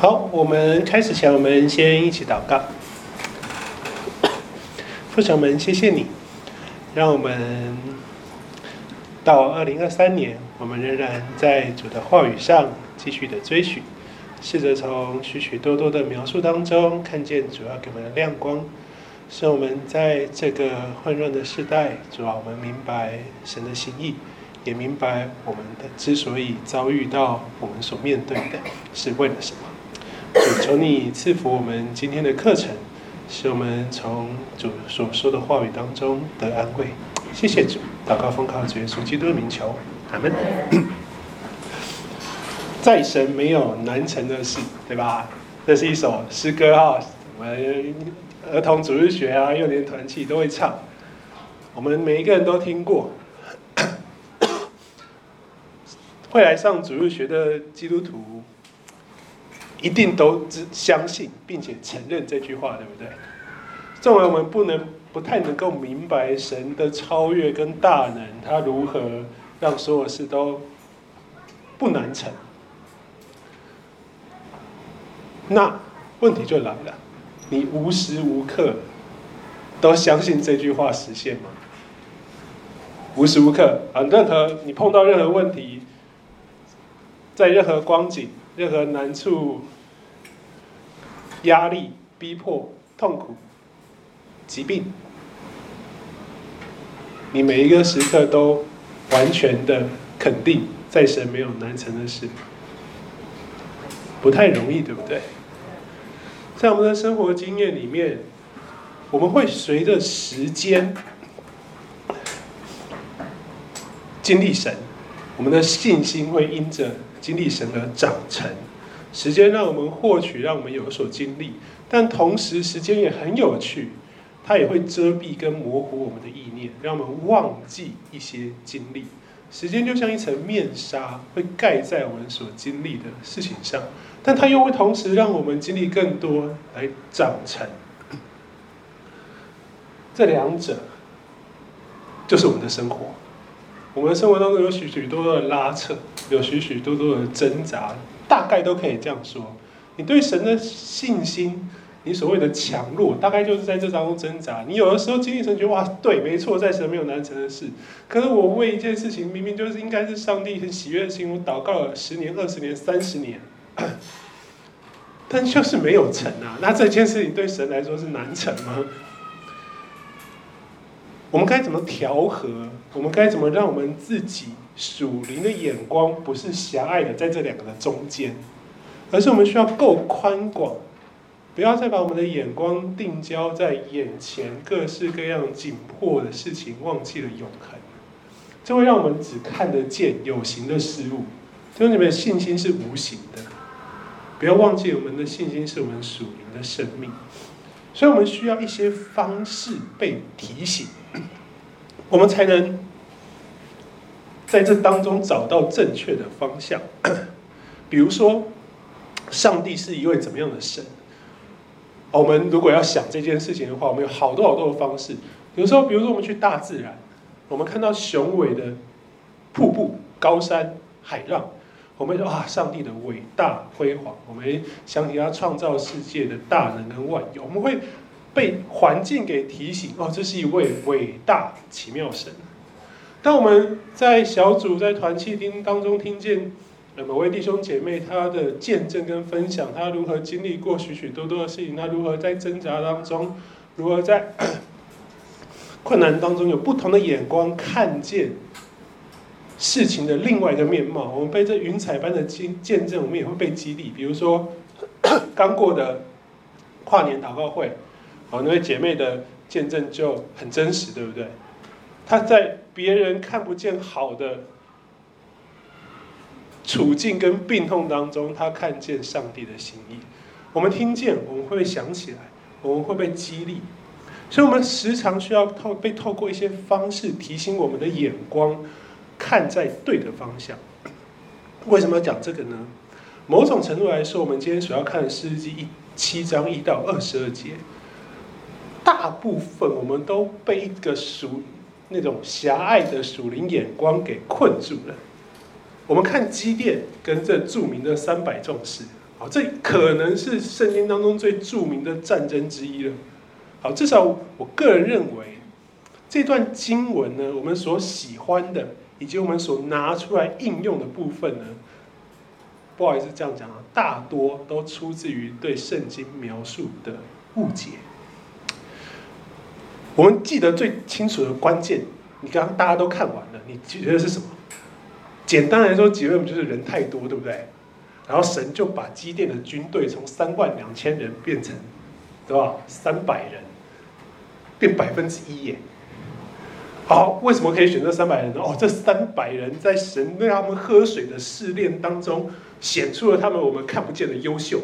好，我们开始前，我们先一起祷告。父神们，谢谢你，让我们到二零二三年，我们仍然在主的话语上继续的追寻，试着从许许多多的描述当中看见主要给我们的亮光，使我们在这个混乱的时代，主要我们明白神的心意，也明白我们的之所以遭遇到我们所面对的是为了什么。主求你赐福我们今天的课程，使我们从主所说的话语当中得安慰。谢谢主，祷告奉靠主耶稣基督的名求，阿门。在神没有难成的事，对吧？这是一首诗歌哈，我们儿童主日学啊、幼年团契都会唱，我们每一个人都听过。会来上主日学的基督徒。一定都只相信并且承认这句话，对不对？纵然我们不能、不太能够明白神的超越跟大能，他如何让所有事都不难成，那问题就来了：你无时无刻都相信这句话实现吗？无时无刻啊，任何你碰到任何问题，在任何光景。任何难处、压力、逼迫、痛苦、疾病，你每一个时刻都完全的肯定，在神没有难成的事，不太容易，对不对？在我们的生活经验里面，我们会随着时间经历神，我们的信心会因着。经历神而长成，时间让我们获取，让我们有所经历，但同时时间也很有趣，它也会遮蔽跟模糊我们的意念，让我们忘记一些经历。时间就像一层面纱，会盖在我们所经历的事情上，但它又会同时让我们经历更多来长成。这两者就是我们的生活。我们生活当中有许许多多的拉扯，有许许多多的挣扎，大概都可以这样说。你对神的信心，你所谓的强弱，大概就是在这当中挣扎。你有的时候经历神觉得哇，对，没错，在神没有难成的事。可是我为一件事情，明明就是应该是上帝很喜悦的心，我祷告了十年、二十年、三十年，但就是没有成啊。那这件事情对神来说是难成吗？我们该怎么调和？我们该怎么让我们自己属灵的眼光不是狭隘的在这两个的中间，而是我们需要够宽广，不要再把我们的眼光定焦在眼前各式各样紧迫的事情，忘记了永恒。这会让我们只看得见有形的事物，因为你们的信心是无形的。不要忘记，我们的信心是我们属灵的生命。所以我们需要一些方式被提醒，我们才能在这当中找到正确的方向。比如说，上帝是一位怎么样的神？我们如果要想这件事情的话，我们有好多好多的方式。有时候，比如说我们去大自然，我们看到雄伟的瀑布、高山、海浪。我们说啊，上帝的伟大辉煌，我们想起他创造世界的大能跟万有，我们会被环境给提醒哦，这是一位伟大奇妙神。当我们在小组在团契听当中听见某位弟兄姐妹他的见证跟分享，他如何经历过许许多多的事情，他如何在挣扎当中，如何在困难当中有不同的眼光看见。事情的另外一个面貌，我们被这云彩般的见见证，我们也会被激励。比如说，刚过的跨年祷告会，哦，那位姐妹的见证就很真实，对不对？她在别人看不见好的处境跟病痛当中，她看见上帝的心意。我们听见，我们会想起来，我们会被激励。所以，我们时常需要透被透过一些方式提醒我们的眼光。看在对的方向，为什么要讲这个呢？某种程度来说，我们今天所要看的《士师记》一七章一到二十二节，大部分我们都被一个属那种狭隘的属灵眼光给困住了。我们看基甸跟这著名的三百壮士，好，这可能是圣经当中最著名的战争之一了。好，至少我个人认为，这段经文呢，我们所喜欢的，以及我们所拿出来应用的部分呢，不好意思这样讲啊，大多都出自于对圣经描述的误解。我们记得最清楚的关键，你刚刚大家都看完了，你觉得是什么？简单来说，结论就是人太多，对不对？然后神就把基甸的军队从三万两千人变成，对吧？三百人，变百分之一耶。好，为什么可以选择三百人呢？哦，这三百人在神让他们喝水的试炼当中，显出了他们我们看不见的优秀。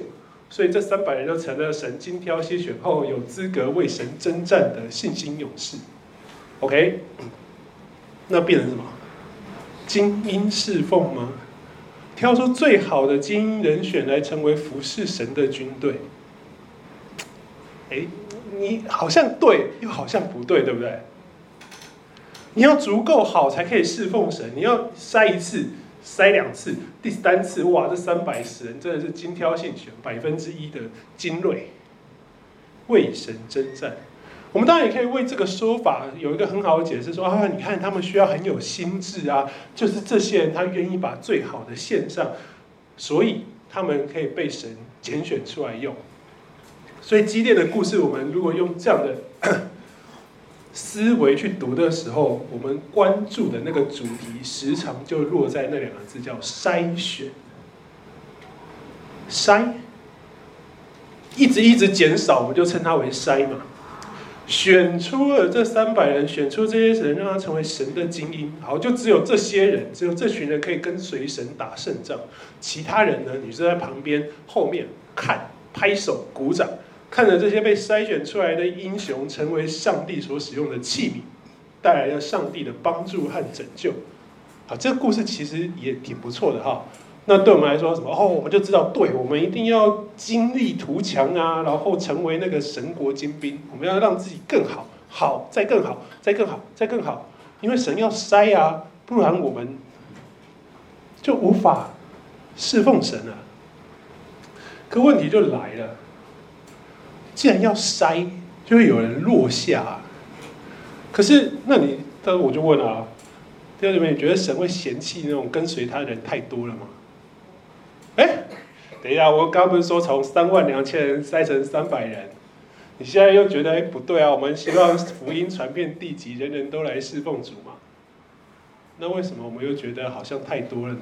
所以这三百人就成了神精挑细选后有资格为神征战的信心勇士。OK，那变成什么？精英侍奉吗？挑出最好的精英人选来成为服侍神的军队？哎，你好像对，又好像不对，对不对？你要足够好才可以侍奉神，你要筛一次。筛两次，第三次，哇！这三百十人真的是精挑细选，百分之一的精锐，为神征战。我们当然也可以为这个说法有一个很好的解释，说啊，你看他们需要很有心智啊，就是这些人他愿意把最好的献上，所以他们可以被神拣选出来用。所以基甸的故事，我们如果用这样的。思维去读的时候，我们关注的那个主题时常就落在那两个字，叫筛选。筛，一直一直减少，我们就称它为筛嘛。选出了这三百人，选出这些人，让他成为神的精英。好，就只有这些人，只有这群人可以跟随神打胜仗。其他人呢？你就在旁边后面看，拍手鼓掌。看着这些被筛选出来的英雄成为上帝所使用的器皿，带来了上帝的帮助和拯救。好，这个故事其实也挺不错的哈。那对我们来说，什么？哦，我们就知道，对，我们一定要精力图强啊，然后成为那个神国精兵。我们要让自己更好，好，再更好，再更好，再更好。因为神要筛啊，不然我们就无法侍奉神了。可问题就来了。既然要筛，就会有人落下。可是，那你，但我就问了啊，弟兄姊妹，你觉得神会嫌弃那种跟随他的人太多了吗？哎，等一下，我刚刚不是说从三万两千人筛成三百人？你现在又觉得哎不对啊？我们希望福音传遍地极，人人都来侍奉主嘛？那为什么我们又觉得好像太多了呢？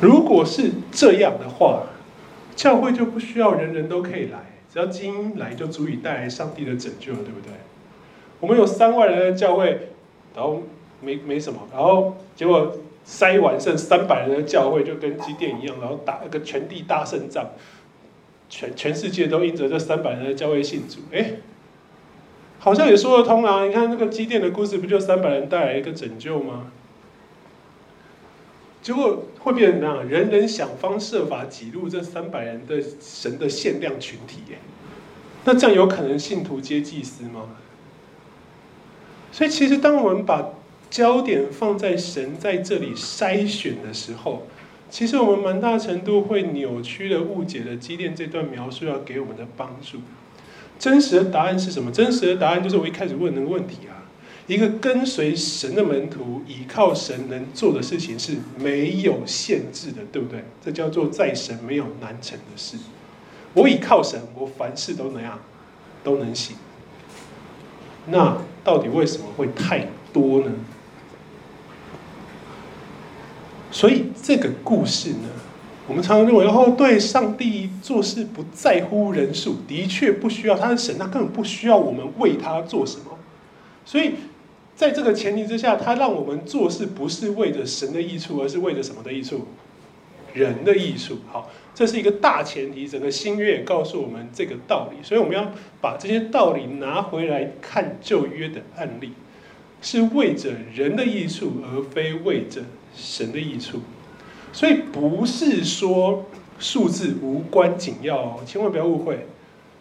如果是这样的话，教会就不需要人人都可以来，只要精英来就足以带来上帝的拯救了，对不对？我们有三万人的教会，然后没没什么，然后结果塞完剩三百人的教会，就跟基甸一样，然后打一个全地大胜仗，全全世界都因着这三百人的教会信主，哎，好像也说得通啊！你看那个基甸的故事，不就三百人带来一个拯救吗？结果会变成怎样？人人想方设法挤入这三百人的神的限量群体耶？那这样有可能信徒皆祭司吗？所以，其实当我们把焦点放在神在这里筛选的时候，其实我们蛮大程度会扭曲的误解了基甸这段描述要给我们的帮助。真实的答案是什么？真实的答案就是我一开始问的问题啊。一个跟随神的门徒，依靠神能做的事情是没有限制的，对不对？这叫做在神没有难成的事。我依靠神，我凡事都能样，都能行。那到底为什么会太多呢？所以这个故事呢，我们常常认为，哦，对，上帝做事不在乎人数，的确不需要，他是神，他根本不需要我们为他做什么，所以。在这个前提之下，他让我们做事不是为着神的益处，而是为着什么的益处？人的益处。好，这是一个大前提。整个新约也告诉我们这个道理，所以我们要把这些道理拿回来看旧约的案例，是为着人的益处，而非为着神的益处。所以不是说数字无关紧要哦，千万不要误会。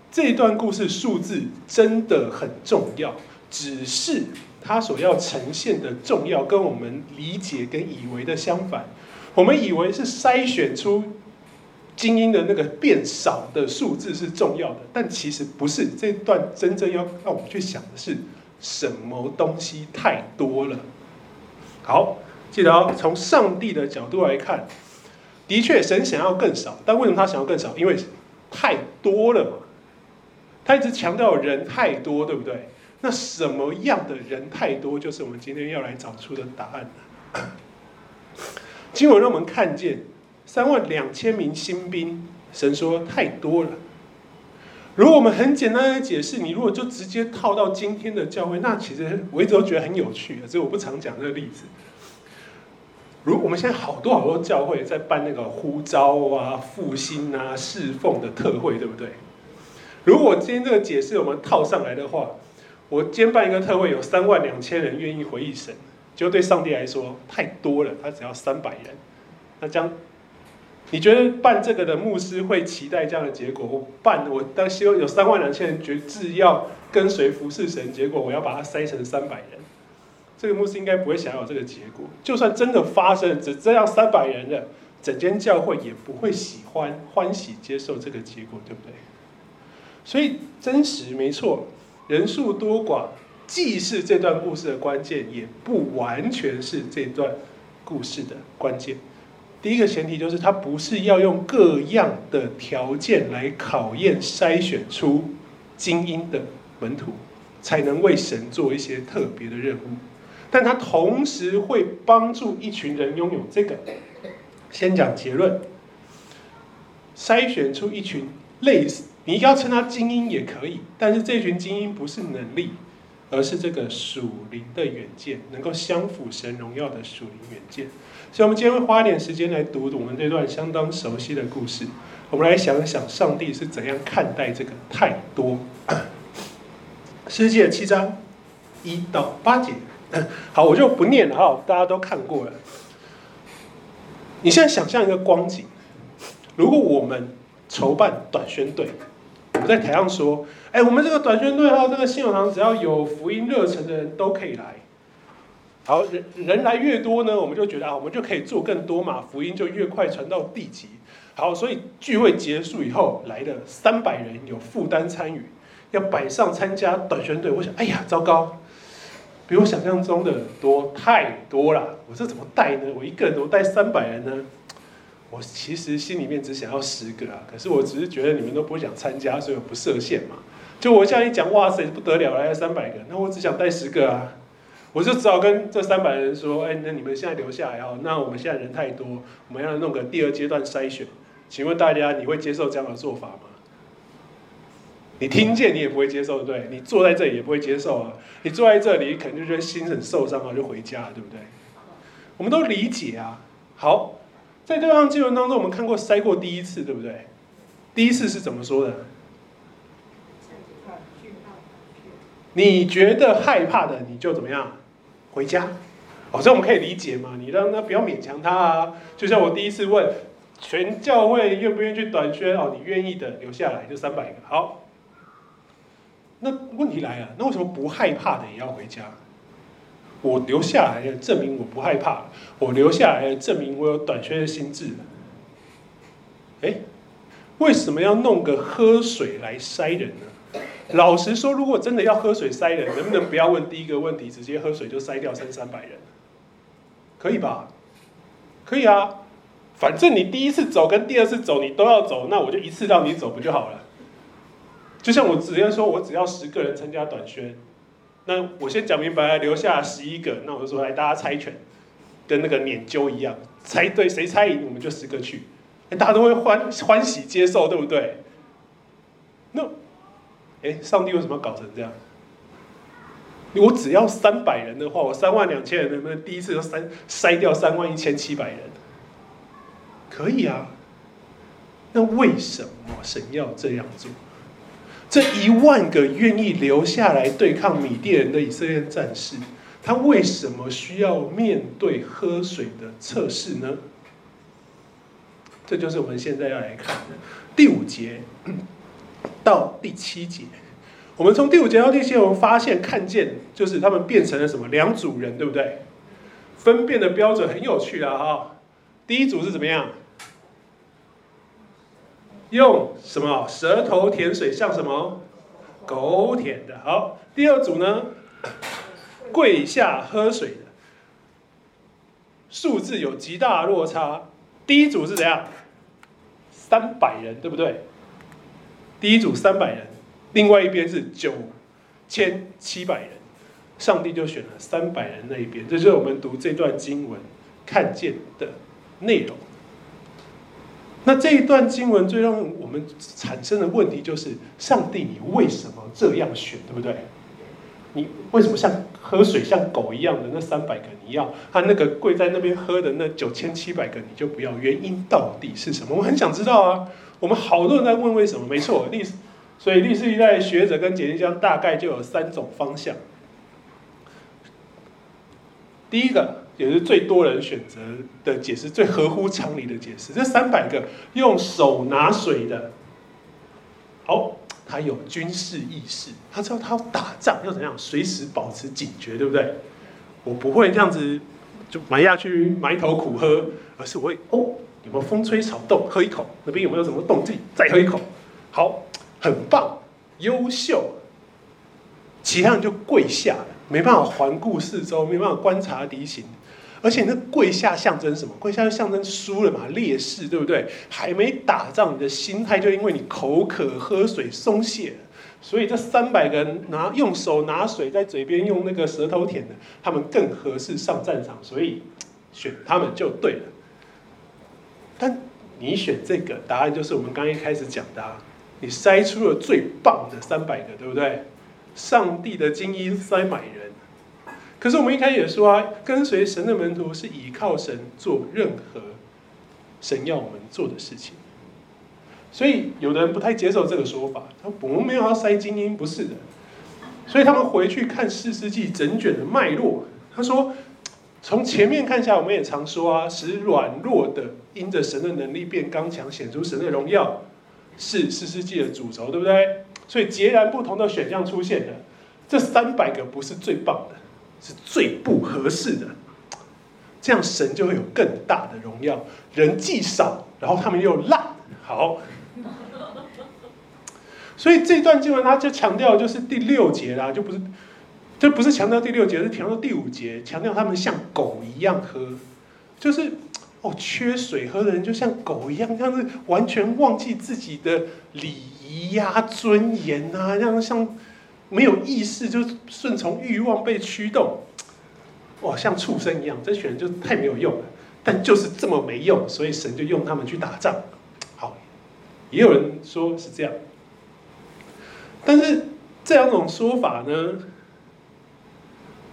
这段故事数字真的很重要，只是。他所要呈现的重要，跟我们理解跟以为的相反。我们以为是筛选出精英的那个变少的数字是重要的，但其实不是。这段真正要让我们去想的是，什么东西太多了？好，记得哦，从上帝的角度来看，的确神想要更少，但为什么他想要更少？因为太多了嘛。他一直强调人太多，对不对？那什么样的人太多，就是我们今天要来找出的答案。经文让我们看见三万两千名新兵，神说太多了。如果我们很简单的解释，你如果就直接套到今天的教会，那其实我一直都觉得很有趣，所以我不常讲这个例子。如我们现在好多好多教会在办那个呼召啊、复兴啊、侍奉的特会，对不对？如果今天这个解释我们套上来的话，我兼办一个特会，有三万两千人愿意回应神。就对上帝来说太多了，他只要三百人。那这样，你觉得办这个的牧师会期待这样的结果？我办，我当希望有三万两千人决志要跟随服侍神，结果我要把它塞成三百人，这个牧师应该不会想要这个结果。就算真的发生，只这样三百人的整间教会也不会喜欢欢喜接受这个结果，对不对？所以真实没错，人数多寡。既是这段故事的关键，也不完全是这段故事的关键。第一个前提就是，它不是要用各样的条件来考验、筛选出精英的门徒，才能为神做一些特别的任务。但它同时会帮助一群人拥有这个。先讲结论，筛选出一群类似，你要称他精英也可以，但是这群精英不是能力。而是这个属灵的远见，能够相辅神荣耀的属灵远见。所以，我们今天会花一点时间来读我们这段相当熟悉的故事。我们来想一想，上帝是怎样看待这个太多？诗篇七章一到八节。好，我就不念了哈，大家都看过了。你现在想象一个光景：如果我们筹办短宣队，我们在台上说。哎，我们这个短宣队哈，这个信友堂只要有福音热忱的人都可以来。好，人人来越多呢，我们就觉得啊，我们就可以做更多嘛，福音就越快传到地极。好，所以聚会结束以后，来了三百人有负担参与，要摆上参加短宣队。我想，哎呀，糟糕，比我想象中的多太多了。我这怎么带呢？我一个人怎么带三百人呢？我其实心里面只想要十个啊，可是我只是觉得你们都不想参加，所以我不设限嘛。就我这样一讲，哇塞，不得了，来了三百个，那我只想带十个啊，我就只好跟这三百人说，哎，那你们现在留下来哦，那我们现在人太多，我们要弄个第二阶段筛选，请问大家你会接受这样的做法吗？你听见你也不会接受，对？你坐在这里也不会接受啊，你坐在这里肯定就觉得心很受伤啊，就回家了，对不对？我们都理解啊。好，在这段经文当中，我们看过筛过第一次，对不对？第一次是怎么说的？你觉得害怕的，你就怎么样？回家。哦，这我们可以理解嘛？你让他不要勉强他啊。就像我第一次问全教会愿不愿意去短宣哦，你愿意的留下来就三百个。好，那问题来了，那为什么不害怕的也要回家？我留下来了证明我不害怕，我留下来了证明我有短宣的心智。哎，为什么要弄个喝水来筛人呢？老实说，如果真的要喝水筛人，能不能不要问第一个问题，直接喝水就筛掉三三百人？可以吧？可以啊，反正你第一次走跟第二次走你都要走，那我就一次让你走不就好了？就像我直接说，我只要十个人参加短宣，那我先讲明白，留下十一个，那我就说来大家猜拳，跟那个碾揪一样，猜对谁猜赢我们就十个去，大家都会欢欢喜接受，对不对？那。哎，上帝为什么要搞成这样？我只要三百人的话，我三万两千人能不能第一次就筛筛掉三万一千七百人？可以啊。那为什么神要这样做？这一万个愿意留下来对抗米甸人的以色列战士，他为什么需要面对喝水的测试呢？这就是我们现在要来看的第五节。到第七节，我们从第五节到第七节，我们发现看见就是他们变成了什么两组人，对不对？分辨的标准很有趣啊！哈，第一组是怎么样？用什么？舌头舔水，像什么？狗舔的。好，第二组呢？跪下喝水的，数字有极大落差。第一组是怎样？三百人，对不对？第一组三百人，另外一边是九千七百人，上帝就选了三百人那一边。这就是我们读这段经文看见的内容。那这一段经文最让我们产生的问题就是：上帝，你为什么这样选，对不对？你为什么像喝水像狗一样的那三百个你要，他那个跪在那边喝的那九千七百个你就不要？原因到底是什么？我很想知道啊！我们好多人在问为什么？没错，历史，所以历史一代学者跟解经家大概就有三种方向。第一个。也是最多人选择的解释，最合乎常理的解释。这三百个用手拿水的，好，他有军事意识，他知道他要打仗要怎样，随时保持警觉，对不对？我不会这样子就埋下去埋头苦喝，而是我会哦，有没有风吹草动，喝一口，那边有没有什么动静，再喝一口，好，很棒，优秀。其他人就跪下了，没办法环顾四周，没办法观察敌情。而且那跪下象征什么？跪下就象征输了嘛，劣势，对不对？还没打仗，你的心态就因为你口渴喝水松懈了。所以这三百个人拿用手拿水在嘴边，用那个舌头舔的，他们更合适上战场，所以选他们就对了。但你选这个答案，就是我们刚一开始讲的啊，你筛出了最棒的三百个，对不对？上帝的精英塞满人。可是我们一开始也说啊，跟随神的门徒是倚靠神做任何神要我们做的事情。所以有的人不太接受这个说法，他说我们没有要塞精英，不是的。所以他们回去看四世纪整卷的脉络，他说从前面看下，我们也常说啊，使软弱的因着神的能力变刚强，显出神的荣耀，是四世纪的主轴，对不对？所以截然不同的选项出现了，这三百个不是最棒的。是最不合适的，这样神就会有更大的荣耀。人既少，然后他们又烂，好。所以这段经文他就强调，就是第六节啦，就不是，就不是强调第六节，是强调第五节，强调他们像狗一样喝，就是哦，缺水喝的人就像狗一样，像是完全忘记自己的礼仪呀、尊严啊，这样像。没有意识就顺从欲望被驱动，哇，像畜生一样，这群人就太没有用了。但就是这么没用，所以神就用他们去打仗。好，也有人说是这样，但是这两种说法呢，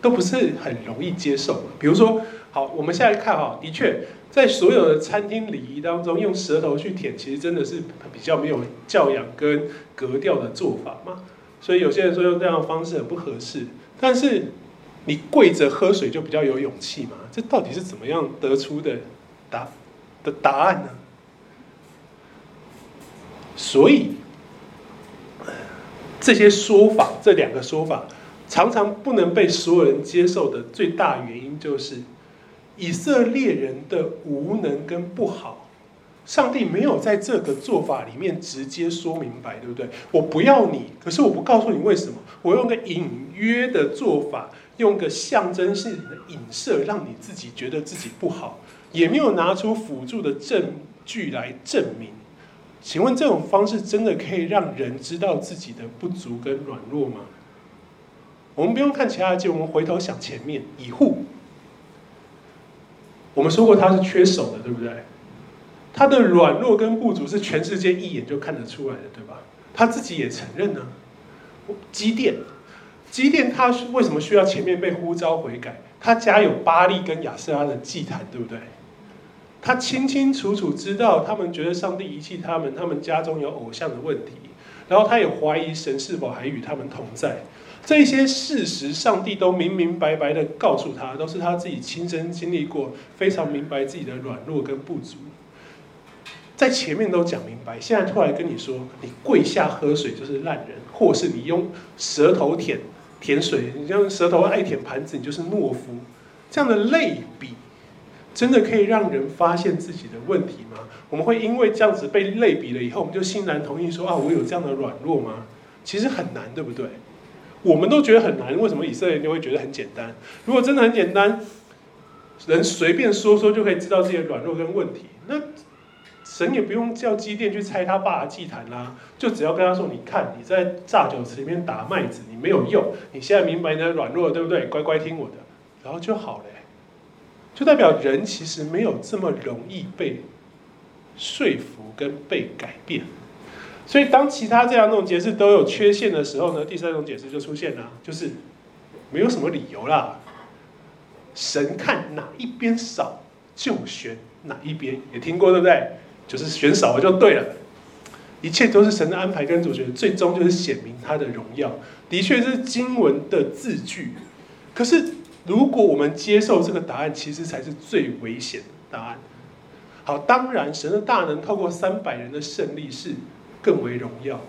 都不是很容易接受。比如说，好，我们现在看哈，的确在所有的餐厅礼仪当中，用舌头去舔，其实真的是比较没有教养跟格调的做法嘛。所以有些人说用这样的方式很不合适，但是你跪着喝水就比较有勇气嘛？这到底是怎么样得出的答的答案呢？所以这些说法，这两个说法常常不能被所有人接受的最大原因，就是以色列人的无能跟不好。上帝没有在这个做法里面直接说明白，对不对？我不要你，可是我不告诉你为什么。我用个隐约的做法，用个象征性的影射，让你自己觉得自己不好，也没有拿出辅助的证据来证明。请问这种方式真的可以让人知道自己的不足跟软弱吗？我们不用看其他的经，我们回头想前面以户，我们说过他是缺手的，对不对？他的软弱跟不足是全世界一眼就看得出来的，对吧？他自己也承认呢。基甸，基甸他为什么需要前面被呼召悔改？他家有巴力跟亚舍拉的祭坛，对不对？他清清楚楚知道他们觉得上帝遗弃他们，他们家中有偶像的问题，然后他也怀疑神是否还与他们同在。这些事实，上帝都明明白白的告诉他，都是他自己亲身经历过，非常明白自己的软弱跟不足。在前面都讲明白，现在突然跟你说，你跪下喝水就是烂人，或是你用舌头舔舔水，你用舌头爱舔盘子，你就是懦夫。这样的类比，真的可以让人发现自己的问题吗？我们会因为这样子被类比了以后，我们就欣然同意说啊，我有这样的软弱吗？其实很难，对不对？我们都觉得很难，为什么以色列人就会觉得很简单？如果真的很简单，人随便说说就可以知道自己的软弱跟问题，那神也不用叫基甸去拆他爸的祭坛啦，就只要跟他说：“你看你在榨酒池里面打麦子，你没有用，你现在明白你的软弱，对不对？乖乖听我的，然后就好了。”就代表人其实没有这么容易被说服跟被改变。所以，当其他这两种解释都有缺陷的时候呢，第三种解释就出现了，就是没有什么理由啦。神看哪一边少，就选哪一边，也听过对不对？就是选少了就对了。一切都是神的安排跟主权，最终就是显明他的荣耀。的确是经文的字句，可是如果我们接受这个答案，其实才是最危险的答案。好，当然神的大能透过三百人的胜利是更为荣耀，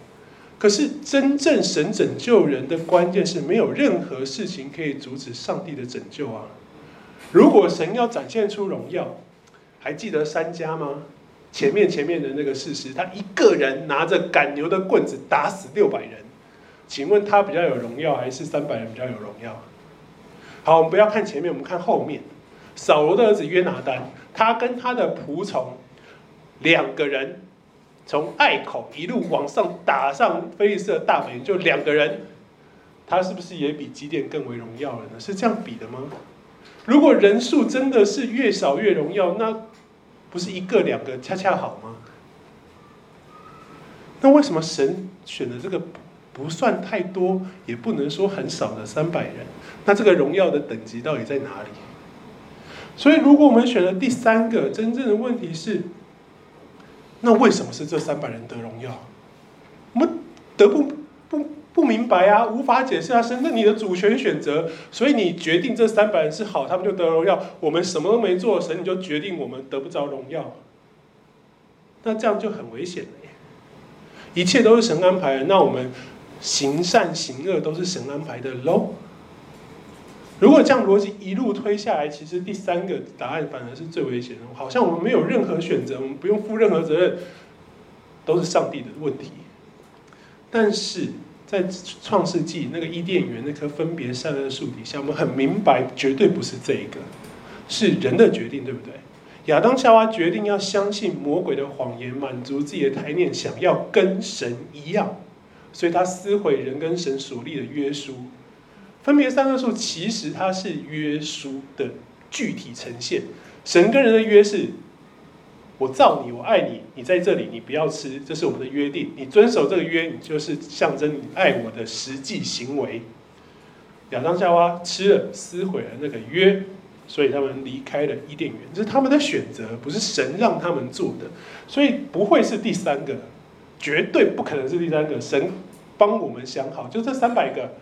可是真正神拯救人的关键是没有任何事情可以阻止上帝的拯救啊！如果神要展现出荣耀，还记得三家吗？前面前面的那个事实，他一个人拿着赶牛的棍子打死六百人，请问他比较有荣耀，还是三百人比较有荣耀？好，我们不要看前面，我们看后面。扫罗的儿子约拿单，他跟他的仆从两个人。从隘口一路往上打上菲利斯的大本营，就两个人，他是不是也比基甸更为荣耀了呢？是这样比的吗？如果人数真的是越少越荣耀，那不是一个两个恰恰好吗？那为什么神选的这个不算太多，也不能说很少的三百人？那这个荣耀的等级到底在哪里？所以，如果我们选了第三个，真正的问题是。那为什么是这三百人得荣耀？我们得不不不明白啊，无法解释啊。神，那你的主权选择，所以你决定这三百人是好，他们就得荣耀。我们什么都没做，神你就决定我们得不着荣耀。那这样就很危险了耶。一切都是神安排的，那我们行善行恶都是神安排的喽。如果这样逻辑一路推下来，其实第三个答案反而是最危险的。好像我们没有任何选择，我们不用负任何责任，都是上帝的问题。但是在创世纪那个伊甸园那棵分别善恶树底下，我们很明白，绝对不是这一个，是人的决定，对不对？亚当夏娃决定要相信魔鬼的谎言，满足自己的贪念，想要跟神一样，所以他撕毁人跟神所立的约书。分别善恶树其实它是约书的具体呈现。神跟人的约是：我造你，我爱你，你在这里，你不要吃，这是我们的约定。你遵守这个约，你就是象征你爱我的实际行为。亚当夏娃吃了，撕毁了那个约，所以他们离开了伊甸园，这是他们的选择，不是神让他们做的，所以不会是第三个，绝对不可能是第三个。神帮我们想好，就这三百个。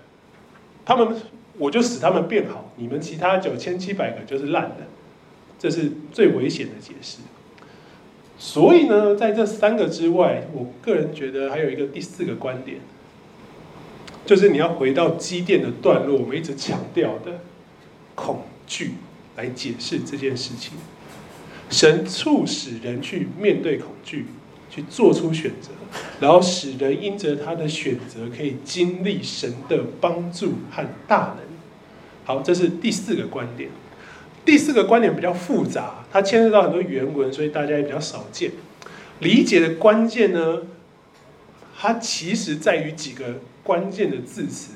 他们，我就使他们变好，你们其他九千七百个就是烂的，这是最危险的解释。所以呢，在这三个之外，我个人觉得还有一个第四个观点，就是你要回到积淀的段落，我们一直强调的恐惧来解释这件事情。神促使人去面对恐惧。去做出选择，然后使人因着他的选择可以经历神的帮助和大能。好，这是第四个观点。第四个观点比较复杂，它牵涉到很多原文，所以大家也比较少见。理解的关键呢，它其实在于几个关键的字词，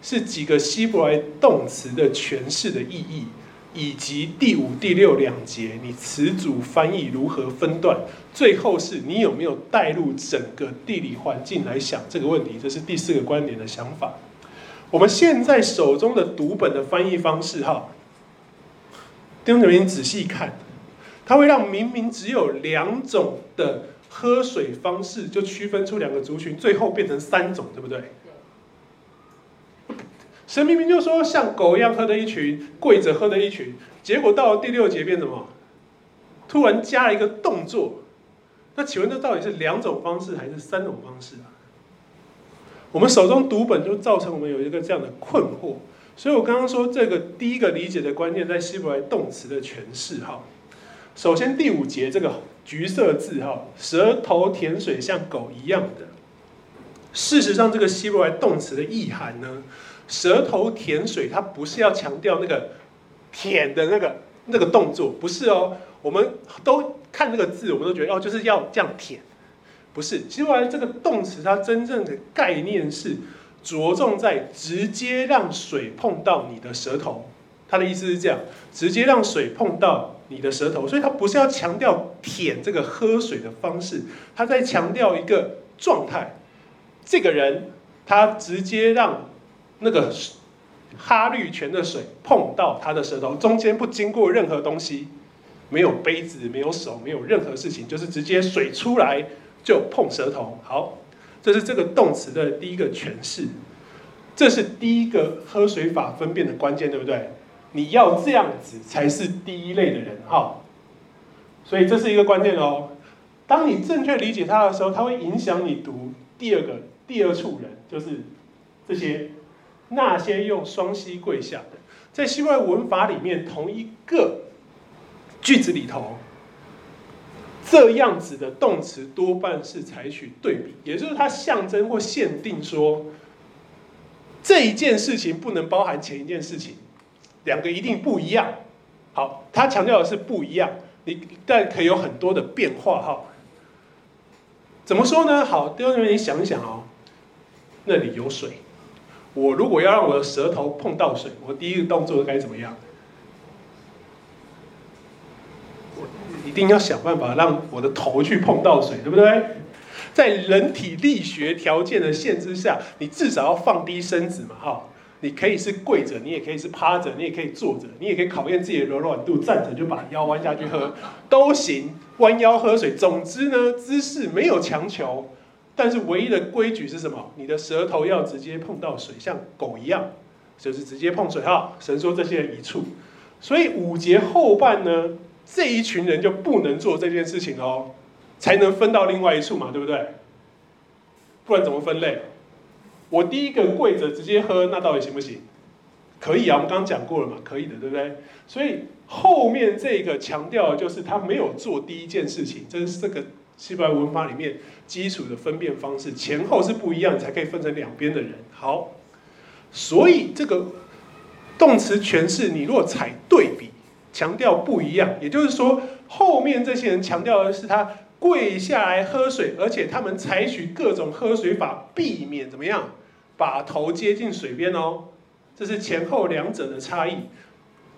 是几个希伯来动词的诠释的意义。以及第五、第六两节，你词组翻译如何分段？最后是你有没有带入整个地理环境来想这个问题？这是第四个观点的想法。我们现在手中的读本的翻译方式，哈，弟兄姊妹仔细看，它会让明明只有两种的喝水方式，就区分出两个族群，最后变成三种，对不对？神明明就说像狗一样喝的一群，跪着喝的一群，结果到了第六节变什么？突然加了一个动作，那请问这到底是两种方式还是三种方式啊？我们手中读本就造成我们有一个这样的困惑，所以我刚刚说这个第一个理解的关键在希伯来动词的诠释哈。首先第五节这个橘色字哈，舌头舔水像狗一样的。事实上，这个希伯来动词的意涵呢，舌头舔水，它不是要强调那个舔的那个那个动作，不是哦。我们都看那个字，我们都觉得哦，就是要这样舔，不是。希伯来这个动词，它真正的概念是着重在直接让水碰到你的舌头。它的意思是这样，直接让水碰到你的舌头，所以他不是要强调舔这个喝水的方式，他在强调一个状态。这个人他直接让那个哈绿泉的水碰到他的舌头，中间不经过任何东西，没有杯子，没有手，没有任何事情，就是直接水出来就碰舌头。好，这是这个动词的第一个诠释，这是第一个喝水法分辨的关键，对不对？你要这样子才是第一类的人哈。所以这是一个关键哦。当你正确理解它的时候，它会影响你读第二个。第二处人就是这些那些用双膝跪下的，在希伯来文法里面，同一个句子里头，这样子的动词多半是采取对比，也就是它象征或限定说，这一件事情不能包含前一件事情，两个一定不一样。好，它强调的是不一样，你但可以有很多的变化哈。怎么说呢？好，弟兄，你想一想哦。那里有水，我如果要让我的舌头碰到水，我第一个动作该怎么样？我一一定要想办法让我的头去碰到水，对不对？在人体力学条件的限制下，你至少要放低身子嘛，哈！你可以是跪着，你也可以是趴着，你也可以坐着，你也可以考验自己的柔软度，站着就把腰弯下去喝都行，弯腰喝水。总之呢，姿势没有强求。但是唯一的规矩是什么？你的舌头要直接碰到水，像狗一样，就是直接碰水哈。神说这些一处，所以五节后半呢，这一群人就不能做这件事情哦，才能分到另外一处嘛，对不对？不然怎么分类？我第一个跪着直接喝，那到底行不行？可以啊，我们刚刚讲过了嘛，可以的，对不对？所以后面这个强调的就是他没有做第一件事情，这是这个。希伯来文法里面基础的分辨方式前后是不一样，才可以分成两边的人。好，所以这个动词诠释，你若踩对，强调不一样，也就是说，后面这些人强调的是他跪下来喝水，而且他们采取各种喝水法，避免怎么样把头接近水边哦。这是前后两者的差异。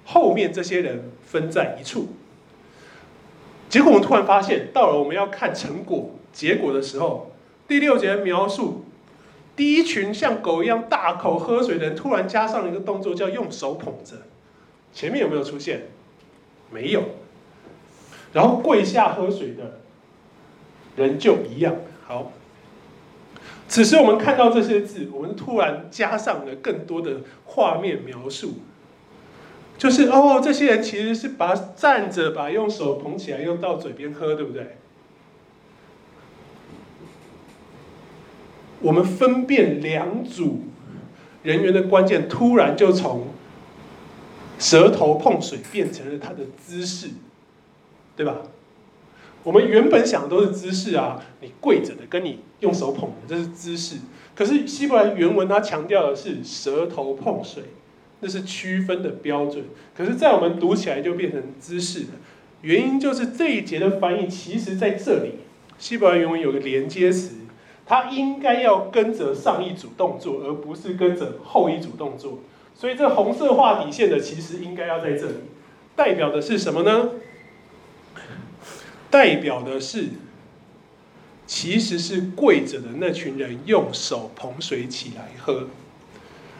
后面这些人分在一处。结果我们突然发现，到了我们要看成果结果的时候，第六节描述第一群像狗一样大口喝水的人，突然加上了一个动作，叫用手捧着。前面有没有出现？没有。然后跪下喝水的人就一样。好，此时我们看到这些字，我们突然加上了更多的画面描述。就是哦，这些人其实是把站着，把用手捧起来，用到嘴边喝，对不对？我们分辨两组人员的关键，突然就从舌头碰水变成了他的姿势，对吧？我们原本想的都是姿势啊，你跪着的，跟你用手捧的，这是姿势。可是希伯来原文它强调的是舌头碰水。那是区分的标准，可是，在我们读起来就变成姿势了。原因就是这一节的翻译，其实在这里，希伯来原文有个连接词，它应该要跟着上一组动作，而不是跟着后一组动作。所以，这红色画底线的，其实应该要在这里，代表的是什么呢？代表的是，其实是跪着的那群人用手捧水起来喝。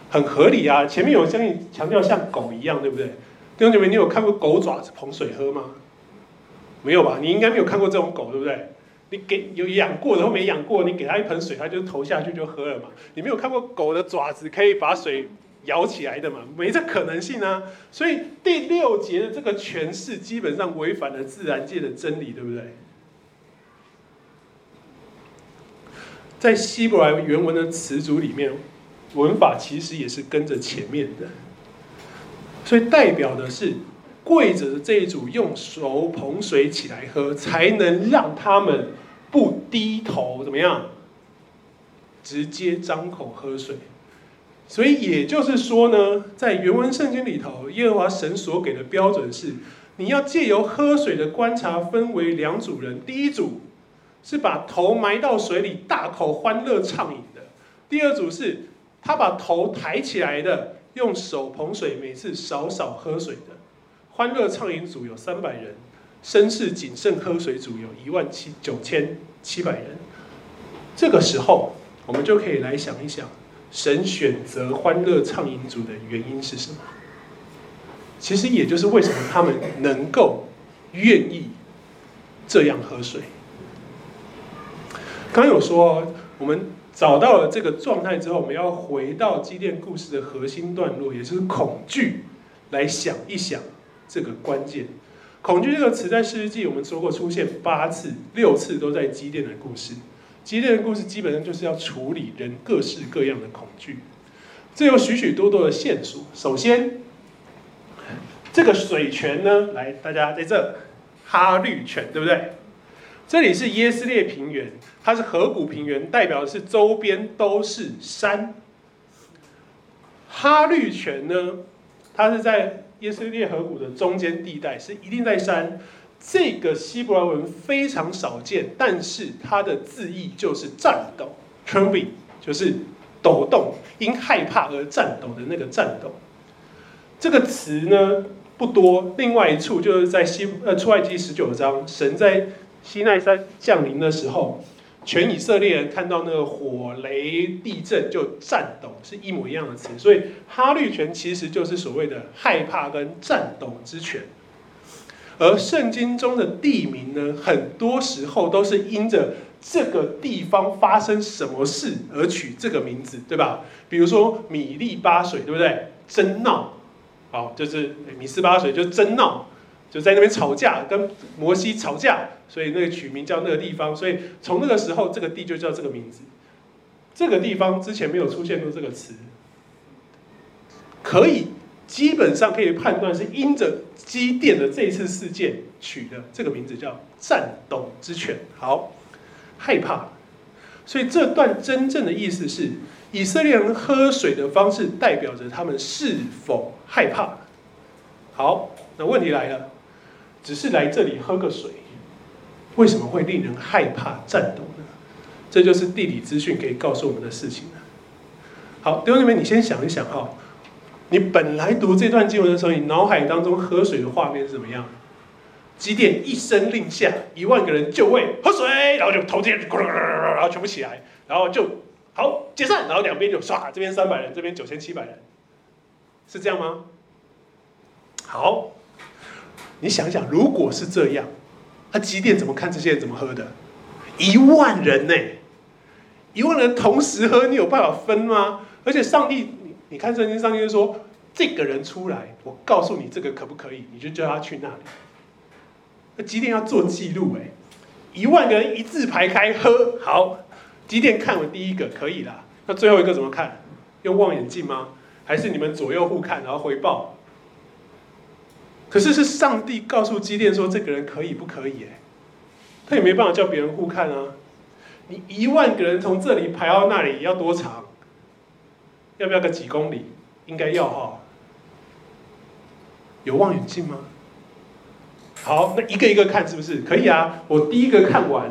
很合理啊，前面有相应强调像狗一样，对不对？弟兄姐妹，你有看过狗爪子捧水喝吗？没有吧？你应该没有看过这种狗，对不对？你给有养过的或没养过，你给它一盆水，它就投下去就喝了嘛。你没有看过狗的爪子可以把水摇起来的嘛？没这可能性啊。所以第六节的这个诠释基本上违反了自然界的真理，对不对？在希伯来原文的词组里面。文法其实也是跟着前面的，所以代表的是跪着的这一组用手捧水起来喝，才能让他们不低头，怎么样？直接张口喝水。所以也就是说呢，在原文圣经里头，耶和华神所给的标准是，你要借由喝水的观察，分为两组人，第一组是把头埋到水里，大口欢乐畅饮的；第二组是他把头抬起来的，用手捧水，每次少少喝水的。欢乐畅饮组有三百人，绅士谨慎喝水组有一万七九千七百人。这个时候，我们就可以来想一想，神选择欢乐畅饮组的原因是什么？其实也就是为什么他们能够愿意这样喝水。刚有说，我们找到了这个状态之后，我们要回到基甸故事的核心段落，也就是恐惧，来想一想。这个关键，恐惧这个词在士师记我们说过出现八次，六次都在基甸的故事。激烈的故事基本上就是要处理人各式各样的恐惧，这有许许多多的线索。首先，这个水泉呢，来大家在这哈绿泉对不对？这里是耶斯列平原，它是河谷平原，代表的是周边都是山。哈绿泉呢，它是在。耶斯列河谷的中间地带是一定在山，这个希伯来文非常少见，但是它的字义就是颤抖 t r e m b i n g 就是抖动，因害怕而颤抖的那个颤抖。这个词呢不多，另外一处就是在西呃出埃及十九章，神在西奈山降临的时候。全以色列人看到那个火雷地震就颤抖，是一模一样的词。所以哈绿泉其实就是所谓的害怕跟颤抖之泉。而圣经中的地名呢，很多时候都是因着这个地方发生什么事而取这个名字，对吧？比如说米利巴水，对不对？争闹，好，就是米斯巴水就争闹。就在那边吵架，跟摩西吵架，所以那个取名叫那个地方。所以从那个时候，这个地就叫这个名字。这个地方之前没有出现过这个词，可以基本上可以判断是因着机电的这一次事件取的这个名字叫战斗之犬。好，害怕。所以这段真正的意思是，以色列人喝水的方式代表着他们是否害怕。好，那问题来了。只是来这里喝个水，为什么会令人害怕、战斗呢？这就是地理资讯可以告诉我们的事情了。好，弟兄姊妹，你先想一想哈，你本来读这段经文的时候，你脑海当中喝水的画面是怎么样？基甸一声令下，一万个人就位喝水，然后就头天咕噜咕噜，然后全部起来，然后就好解散，然后两边就唰，这边三百人，这边九千七百人，是这样吗？好。你想想，如果是这样，那基甸怎么看这些人怎么喝的？一万人呢？一万人同时喝，你有办法分吗？而且上帝，你看圣经，上帝就说，这个人出来，我告诉你这个可不可以，你就叫他去那里。那基甸要做记录哎，一万个人一字排开喝，好，基甸看完第一个可以了，那最后一个怎么看？用望远镜吗？还是你们左右互看，然后回报？可是是上帝告诉基甸说，这个人可以不可以？哎，他也没办法叫别人互看啊。你一万个人从这里排到那里要多长？要不要个几公里？应该要哈。有望远镜吗？好，那一个一个看是不是可以啊？我第一个看完，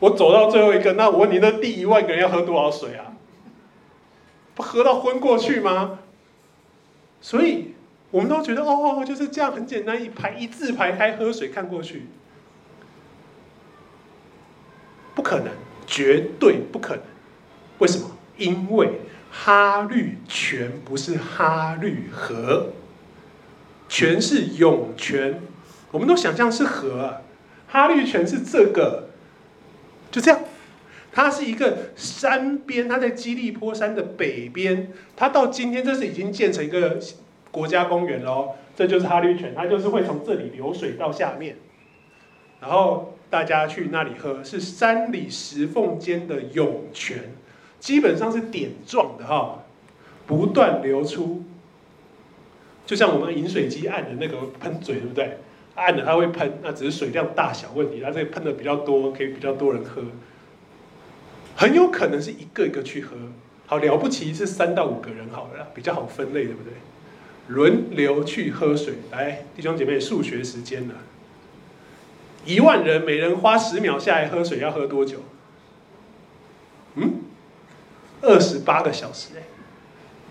我走到最后一个，那我问你，那第一万个人要喝多少水啊？不喝到昏过去吗？所以。我们都觉得哦，就是这样很简单，一排一字排开喝水看过去，不可能，绝对不可能。为什么？因为哈绿泉不是哈绿河，泉是涌泉，我们都想象是河，哈绿泉是这个，就这样，它是一个山边，它在基利坡山的北边，它到今天这是已经建成一个。国家公园喽，这就是哈绿泉，它就是会从这里流水到下面，然后大家去那里喝，是山里石缝间的涌泉，基本上是点状的哈。不断流出，就像我们饮水机按的那个喷嘴，对不对？按了它会喷，那只是水量大小问题，它这个喷的比较多，可以比较多人喝。很有可能是一个一个去喝，好了不起是三到五个人好了，比较好分类，对不对？轮流去喝水，来，弟兄姐妹，数学时间了。一万人，每人花十秒下来喝水，要喝多久？二十八个小时哎，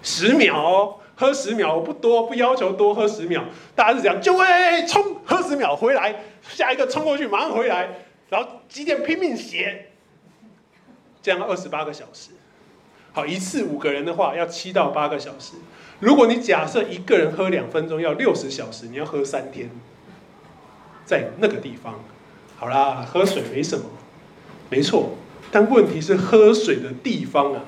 十秒，喝十秒，不多，不要求多喝十秒，大家是这样，就会冲，喝十秒回来，下一个冲过去，马上回来，然后几点拼命写。这样二十八个小时，好，一次五个人的话要七到八个小时。如果你假设一个人喝两分钟要六十小时，你要喝三天，在那个地方，好啦，喝水没什么，没错。但问题是喝水的地方啊，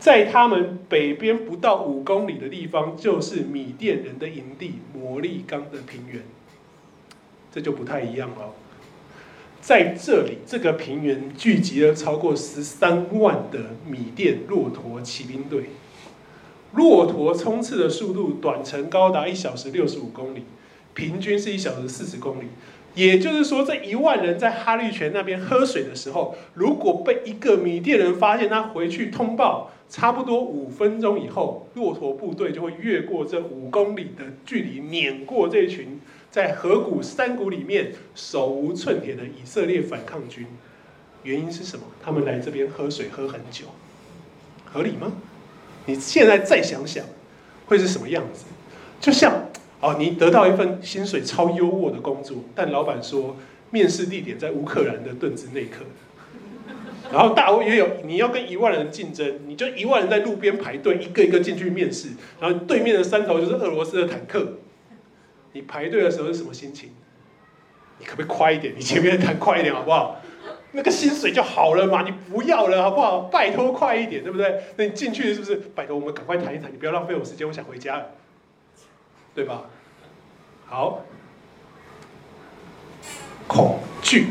在他们北边不到五公里的地方，就是米甸人的营地摩利冈的平原，这就不太一样了。在这里，这个平原聚集了超过十三万的米甸骆驼骑兵队，骆驼冲刺的速度短程高达一小时六十五公里，平均是一小时四十公里。也就是说，这一万人在哈绿泉那边喝水的时候，如果被一个米甸人发现，他回去通报，差不多五分钟以后，骆驼部队就会越过这五公里的距离，碾过这群。在河谷山谷里面手无寸铁的以色列反抗军，原因是什么？他们来这边喝水喝很久，合理吗？你现在再想想，会是什么样子？就像哦，你得到一份薪水超优渥的工作，但老板说面试地点在乌克兰的顿兹内克，然后大欧也有你要跟一万人竞争，你就一万人在路边排队，一个一个进去面试，然后对面的山头就是俄罗斯的坦克。你排队的时候是什么心情？你可不可以快一点？你前面谈快一点好不好？那个薪水就好了嘛，你不要了好不好？拜托快一点，对不对？那你进去是不是？拜托我们赶快谈一谈，你不要浪费我时间，我想回家，对吧？好，恐惧，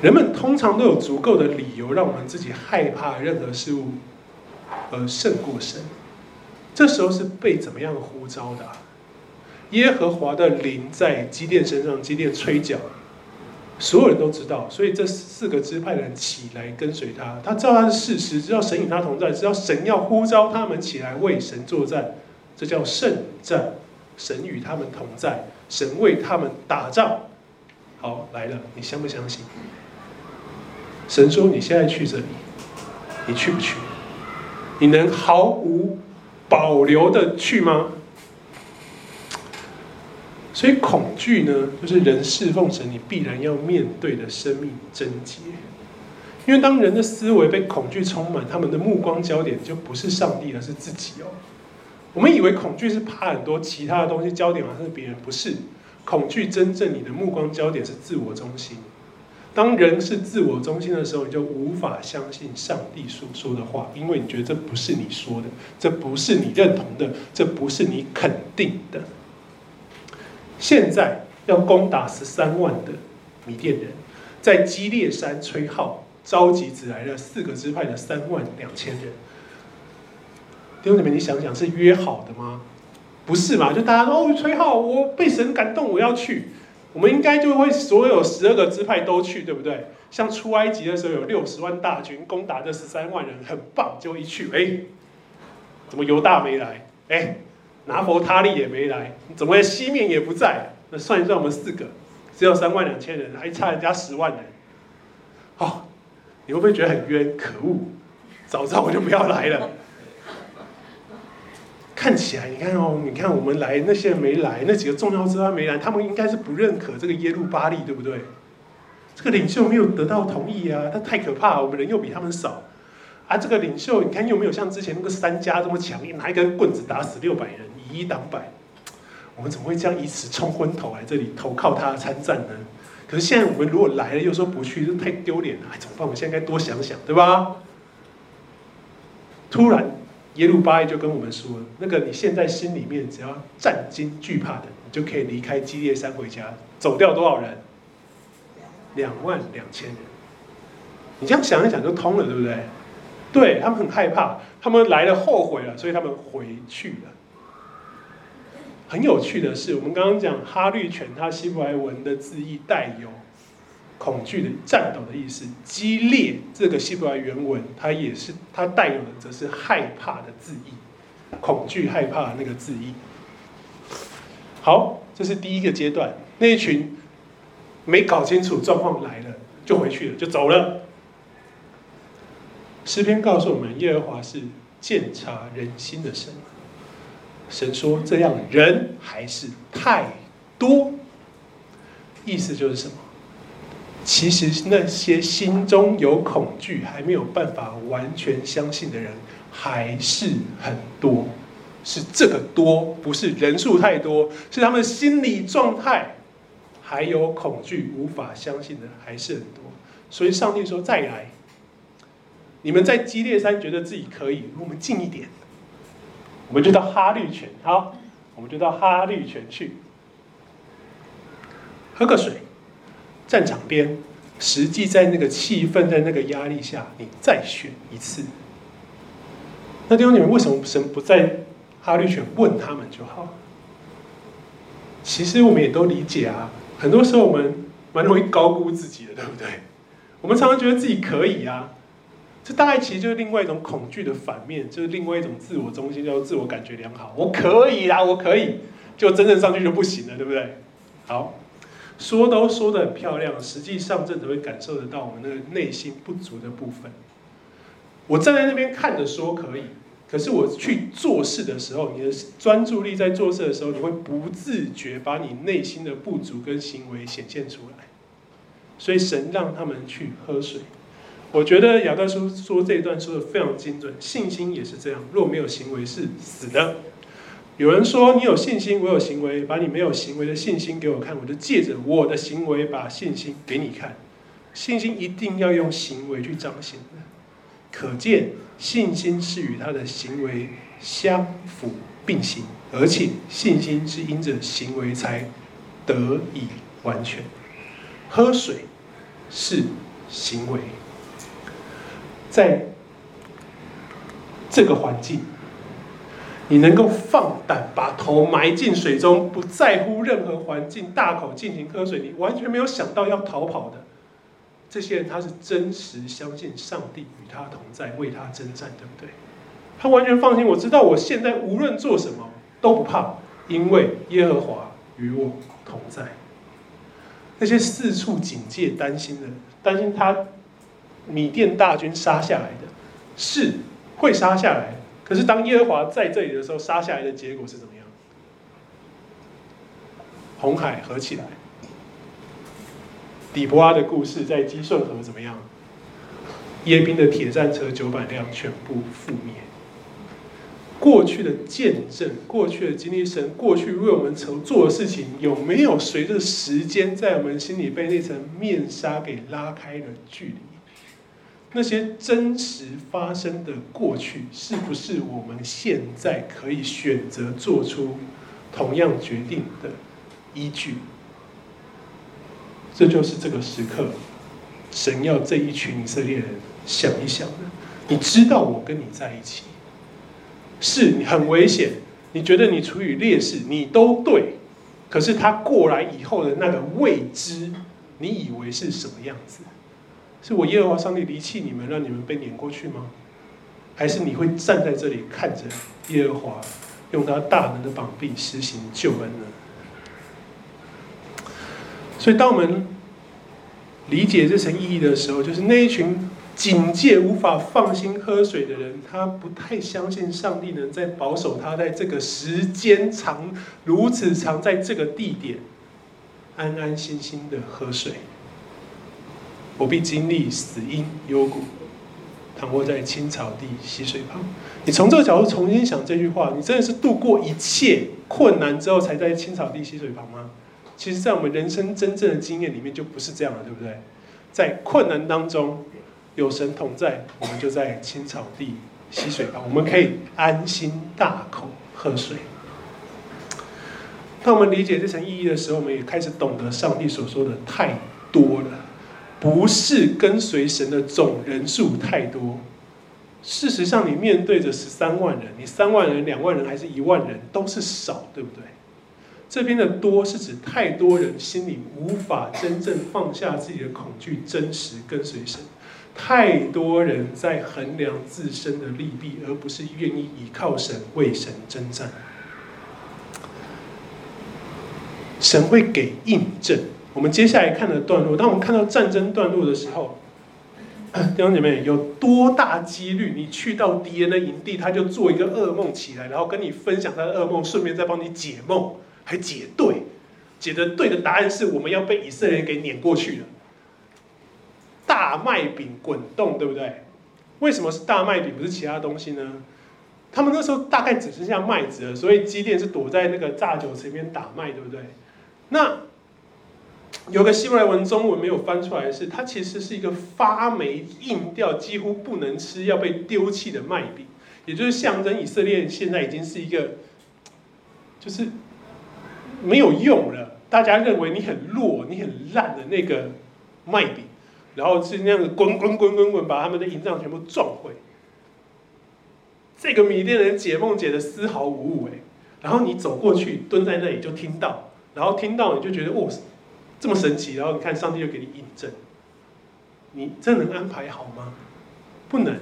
人们通常都有足够的理由让我们自己害怕任何事物，而胜过神。这时候是被怎么样呼召的？耶和华的灵在基甸身上，基甸吹角，所有人都知道，所以这四个支派的人起来跟随他。他知道他是事实，知道神与他同在，知道神要呼召他们起来为神作战，这叫圣战。神与他们同在，神为他们打仗。好，来了，你相不相信？神说：“你现在去这里，你去不去？你能毫无保留的去吗？”所以恐惧呢，就是人侍奉神，你必然要面对的生命症结。因为当人的思维被恐惧充满，他们的目光焦点就不是上帝，而是自己哦。我们以为恐惧是怕很多其他的东西，焦点好像是别人，不是。恐惧真正你的目光焦点是自我中心。当人是自我中心的时候，你就无法相信上帝所说的话，因为你觉得这不是你说的，这不是你认同的，这不是你肯定的。现在要攻打十三万的米甸人，在基列山吹号，召集只来了四个支派的三万两千人。弟兄姊妹，你想想，是约好的吗？不是嘛？就大家说哦，吹号，我被神感动，我要去。我们应该就会所有十二个支派都去，对不对？像出埃及的时候有六十万大军攻打这十三万人，很棒。就一去，哎，怎么犹大没来？哎。拿佛他利也没来，怎么西面也不在？那算一算，我们四个只有三万两千人，还差人家十万人。哦，你会不会觉得很冤？可恶！早知道我就不要来了。看起来，你看哦，你看我们来，那些人没来，那几个重要支派没来，他们应该是不认可这个耶路巴利，对不对？这个领袖没有得到同意啊，他太可怕，我们人又比他们少。啊，这个领袖，你看有没有像之前那个三家这么强硬，拿一根棍子打死六百人？以一挡百，我们怎么会这样以此冲昏头来这里投靠他参战呢？可是现在我们如果来了又说不去，这太丢脸了。怎么办？我们现在该多想想，对吧？突然耶路巴就跟我们说：“那个你现在心里面只要战惊惧怕的，你就可以离开基列山回家。走掉多少人？两万两千人。你这样想一想就通了，对不对？对，他们很害怕，他们来了后悔了，所以他们回去了。很有趣的是，我们刚刚讲哈律犬，它希伯来文的字义带有恐惧的、颤抖的意思。激烈这个希伯来原文，它也是它带有的则是害怕的字义，恐惧、害怕那个字义。好，这是第一个阶段，那一群没搞清楚状况来了，就回去了，就走了。诗篇告诉我们，耶和华是鉴察人心的神。神说：“这样人还是太多。”意思就是什么？其实那些心中有恐惧、还没有办法完全相信的人，还是很多。是这个多，不是人数太多，是他们心理状态还有恐惧、无法相信的还是很多。所以上帝说：“再来，你们在基列山觉得自己可以，我们近一点。”我们就到哈律泉，好，我们就到哈律泉去喝个水，战场边，实际在那个气氛，在那个压力下，你再选一次。那弟兄姊妹，为什么神不在哈律泉问他们就好？其实我们也都理解啊，很多时候我们蛮容易高估自己的，对不对？我们常常觉得自己可以啊。这大概其实就是另外一种恐惧的反面，就是另外一种自我中心，叫做自我感觉良好。我可以啦，我可以，就真正上去就不行了，对不对？好，说都说得很漂亮，实际上真的会感受得到我们那个内心不足的部分。我站在那边看着说可以，可是我去做事的时候，你的专注力在做事的时候，你会不自觉把你内心的不足跟行为显现出来。所以神让他们去喝水。我觉得亚当书说这一段说的非常精准，信心也是这样，若没有行为是死的。有人说你有信心，我有行为，把你没有行为的信心给我看，我就借着我的行为把信心给你看。信心一定要用行为去彰显的，可见信心是与他的行为相辅并行，而且信心是因着行为才得以完全。喝水是行为。在这个环境，你能够放胆把头埋进水中，不在乎任何环境，大口进行喝水，你完全没有想到要逃跑的。这些人他是真实相信上帝与他同在，为他征战，对不对？他完全放心，我知道我现在无论做什么都不怕，因为耶和华与我同在。那些四处警戒、担心的，担心他。米甸大军杀下来的，是会杀下来。可是当耶和华在这里的时候，杀下来的结果是怎么样？红海合起来，底波拉的故事在基顺河怎么样？耶宾的铁战车九百辆全部覆灭。过去的见证，过去的经历，神过去为我们所做的事情，有没有随着时间在我们心里被那层面纱给拉开了距离？那些真实发生的过去，是不是我们现在可以选择做出同样决定的依据？这就是这个时刻，神要这一群以色列人想一想的。你知道我跟你在一起，是很危险，你觉得你处于劣势，你都对。可是他过来以后的那个未知，你以为是什么样子？是我耶和华上帝离弃你们，让你们被撵过去吗？还是你会站在这里看着耶和华用他大能的膀臂实行救恩呢？所以，当我们理解这层意义的时候，就是那一群警戒、无法放心喝水的人，他不太相信上帝能在保守他在这个时间长如此长，在这个地点安安心心的喝水。不必经历死荫幽谷，躺卧在青草地溪水旁。你从这个角度重新想这句话，你真的是度过一切困难之后才在青草地溪水旁吗？其实，在我们人生真正的经验里面，就不是这样了，对不对？在困难当中，有神同在，我们就在青草地溪水旁，我们可以安心大口喝水。当我们理解这层意义的时候，我们也开始懂得上帝所说的太多了。不是跟随神的总人数太多，事实上，你面对着十三万人，你三万人、两万人还是一万人，都是少，对不对？这边的多是指太多人心里无法真正放下自己的恐惧，真实跟随神。太多人在衡量自身的利弊，而不是愿意依靠神为神征战。神会给印证。我们接下来看的段落，当我们看到战争段落的时候，弟兄姐妹，有多大几率你去到敌人的营地，他就做一个噩梦起来，然后跟你分享他的噩梦，顺便再帮你解梦，还解对，解的对的答案是我们要被以色列人给撵过去了。大麦饼滚动，对不对？为什么是大麦饼，不是其他东西呢？他们那时候大概只剩下麦子了，所以基甸是躲在那个榨酒池里面打麦，对不对？那有个希伯来文中文没有翻出来的是，它其实是一个发霉、硬掉、几乎不能吃、要被丢弃的麦饼，也就是象征以色列现在已经是一个，就是没有用了。大家认为你很弱、你很烂的那个麦饼。然后是那样子滚滚滚滚滚，把他们的营帐全部撞毁。这个米甸人解梦解得丝毫无误哎。然后你走过去蹲在那里就听到，然后听到你就觉得哦，这么神奇。然后你看上帝就给你印证，你这能安排好吗？不能。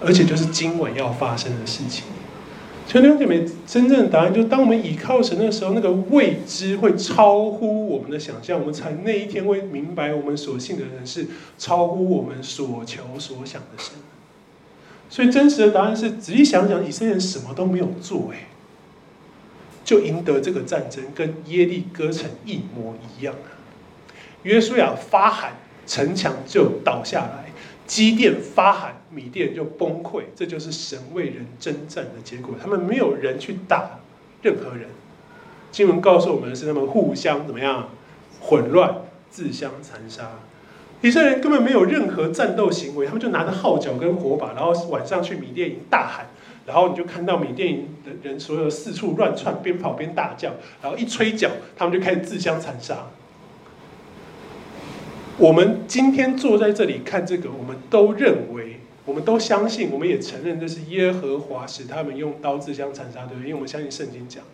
而且就是今晚要发生的事情。所以弟兄姐妹，真正的答案就是，当我们倚靠神的时候，那个未知会超乎我们的想象，我们才那一天会明白，我们所信的人是超乎我们所求所想的神。所以真实的答案是，仔细想想，以色列人什么都没有做，哎，就赢得这个战争，跟耶利哥城一模一样啊！约书亚发喊，城墙就倒下来。基甸发喊，米甸就崩溃，这就是神为人征战的结果。他们没有人去打任何人，经文告诉我们是他们互相怎么样混乱、自相残杀。以色列人根本没有任何战斗行为，他们就拿着号角跟火把，然后晚上去米甸营大喊，然后你就看到米甸营的人所有四处乱窜，边跑边大叫，然后一吹角，他们就开始自相残杀。我们今天坐在这里看这个，我们都认为，我们都相信，我们也承认这是耶和华使他们用刀自相残杀，对不对？因为我们相信圣经讲。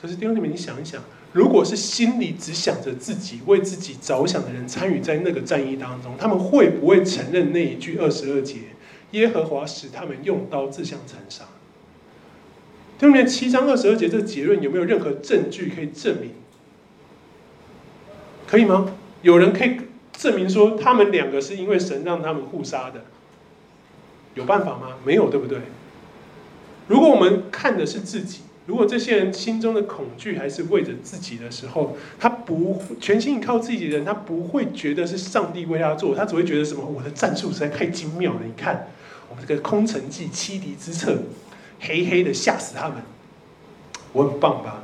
可是弟兄姊妹，你想一想，如果是心里只想着自己、为自己着想的人参与在那个战役当中，他们会不会承认那一句二十二节：耶和华使他们用刀自相残杀？弟兄姊妹，七章二十二节这个结论有没有任何证据可以证明？可以吗？有人可以证明说他们两个是因为神让他们互杀的，有办法吗？没有，对不对？如果我们看的是自己，如果这些人心中的恐惧还是为着自己的时候，他不全心依靠自己的人，他不会觉得是上帝为他做，他只会觉得什么？我的战术实在太精妙了！你看这个空城计、欺敌之策，黑黑的吓死他们，我很棒吧？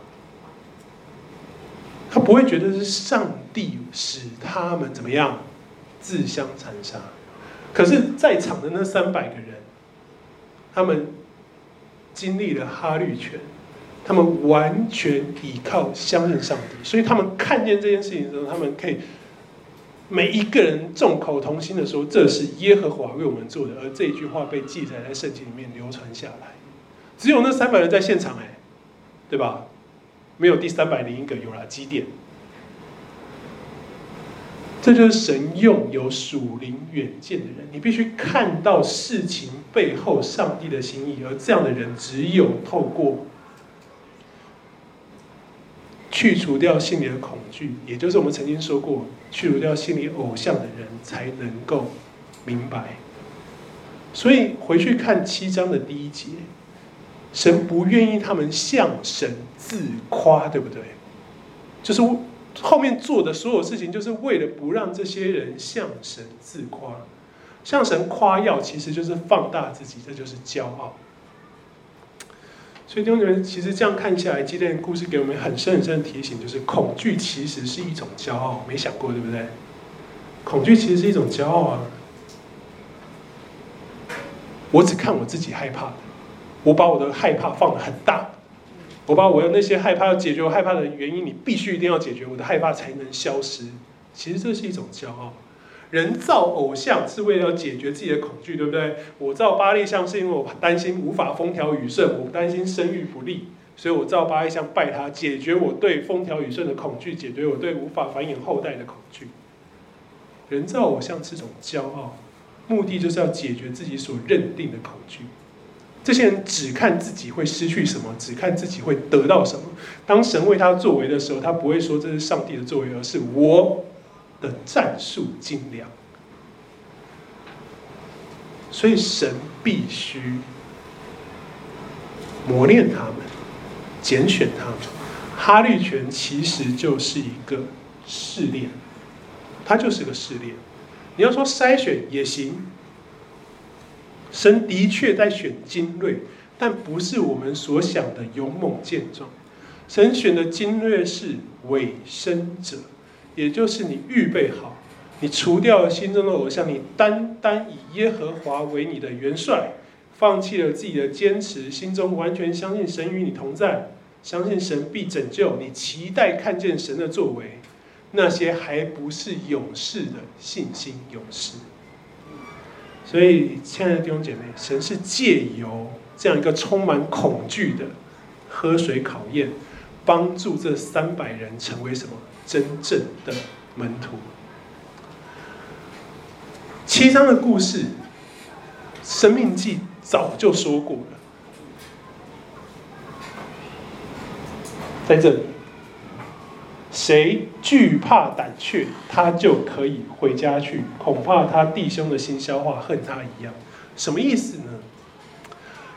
他不会觉得是上帝使他们怎么样自相残杀，可是，在场的那三百个人，他们经历了哈律权，他们完全依靠相信上帝，所以他们看见这件事情的时候，他们可以每一个人众口同心的说：“这是耶和华为我们做的。”而这一句话被记载在圣经里面流传下来，只有那三百人在现场，哎，对吧？没有第三百零一个，有了基甸。这就是神用有属灵远见的人，你必须看到事情背后上帝的心意，而这样的人只有透过去除掉心里的恐惧，也就是我们曾经说过，去除掉心里偶像的人，才能够明白。所以回去看七章的第一节。神不愿意他们向神自夸，对不对？就是后面做的所有事情，就是为了不让这些人向神自夸。向神夸耀，其实就是放大自己，这就是骄傲。所以弟兄姊妹，其实这样看下来，基甸的故事给我们很深很深的提醒，就是恐惧其实是一种骄傲。没想过，对不对？恐惧其实是一种骄傲啊！我只看我自己害怕。我把我的害怕放得很大，我把我的那些害怕要解决我害怕的原因，你必须一定要解决我的害怕才能消失。其实这是一种骄傲。人造偶像是为了要解决自己的恐惧，对不对？我造巴力像是因为我担心无法风调雨顺，我担心生育不利，所以我造巴力像拜他，解决我对风调雨顺的恐惧，解决我对无法繁衍后代的恐惧。人造偶像是种骄傲，目的就是要解决自己所认定的恐惧。这些人只看自己会失去什么，只看自己会得到什么。当神为他作为的时候，他不会说这是上帝的作为，而是我的战术精良。所以神必须磨练他们，拣选他们。哈利泉其实就是一个试炼，它就是个试炼。你要说筛选也行。神的确在选精锐，但不是我们所想的勇猛健壮。神选的精锐是委身者，也就是你预备好，你除掉了心中的偶像，你单单以耶和华为你的元帅，放弃了自己的坚持，心中完全相信神与你同在，相信神必拯救你，期待看见神的作为。那些还不是勇士的信心勇士。所以，亲爱的弟兄姐妹，神是借由这样一个充满恐惧的喝水考验，帮助这三百人成为什么真正的门徒。七章的故事，《生命记》早就说过了，在这里。谁惧怕胆怯，他就可以回家去。恐怕他弟兄的心消化恨他一样，什么意思呢？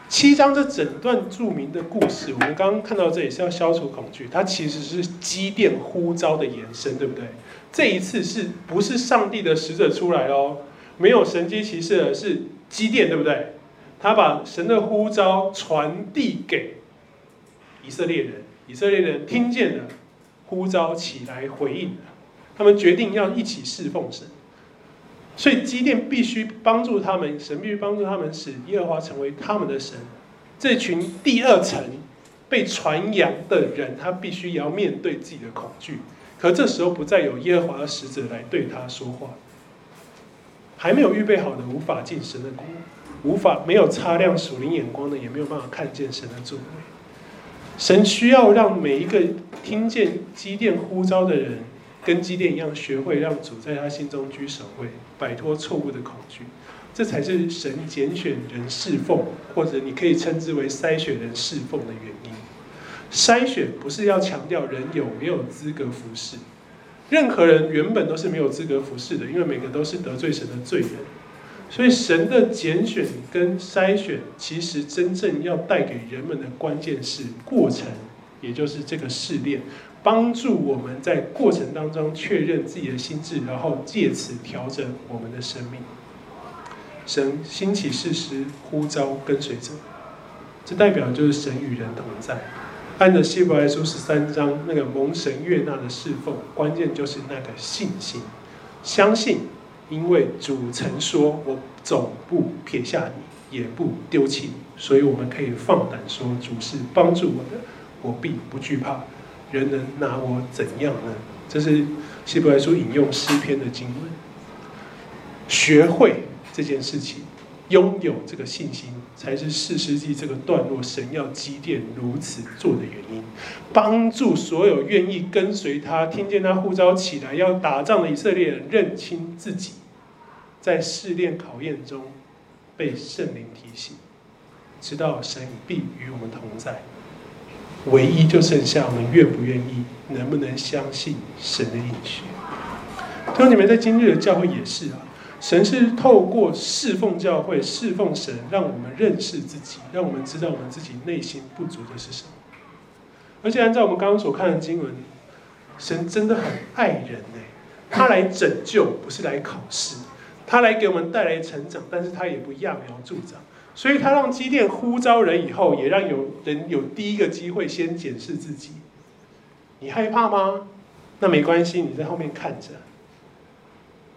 七章这整段著名的故事，我们刚刚看到这里是要消除恐惧，它其实是基甸呼召的延伸，对不对？这一次是不是上帝的使者出来哦？没有神迹奇事的是基甸，对不对？他把神的呼召传递给以色列人，以色列人听见了。呼召起来回应，他们决定要一起侍奉神，所以基甸必须帮助他们，神必须帮助他们，使耶和华成为他们的神。这群第二层被传扬的人，他必须也要面对自己的恐惧。可这时候不再有耶和华的使者来对他说话，还没有预备好的，无法进神的国，无法没有擦亮属灵眼光的，也没有办法看见神的作为。神需要让每一个听见基甸呼召的人，跟基甸一样，学会让主在他心中居首位，摆脱错误的恐惧。这才是神拣选人侍奉，或者你可以称之为筛选人侍奉的原因。筛选不是要强调人有没有资格服侍，任何人原本都是没有资格服侍的，因为每个都是得罪神的罪人。所以神的拣选跟筛选，其实真正要带给人们的关键是过程，也就是这个试炼，帮助我们在过程当中确认自己的心智，然后借此调整我们的生命。神兴起事师呼召跟随者，这代表就是神与人同在。按着希伯来书十三章那个蒙神悦纳的侍奉，关键就是那个信心，相信。因为主曾说：“我总不撇下你，也不丢弃你。”所以我们可以放胆说：“主是帮助我的，我并不惧怕。人能拿我怎样呢？”这是希伯来书引用诗篇的经文。学会这件事情，拥有这个信心，才是四世纪这个段落神要积淀如此做的原因。帮助所有愿意跟随他、听见他呼召起来要打仗的以色列人，认清自己，在试炼考验中被圣灵提醒，知道神必与我们同在。唯一就剩下我们愿不愿意，能不能相信神的应许。弟兄姊妹，在今日的教会也是啊。神是透过侍奉教会、侍奉神，让我们认识自己，让我们知道我们自己内心不足的是什么。而且按照我们刚刚所看的经文，神真的很爱人呢。他来拯救，不是来考试；他来给我们带来成长，但是他也不揠苗助长。所以他让基甸呼召人以后，也让有人有第一个机会先检视自己。你害怕吗？那没关系，你在后面看着。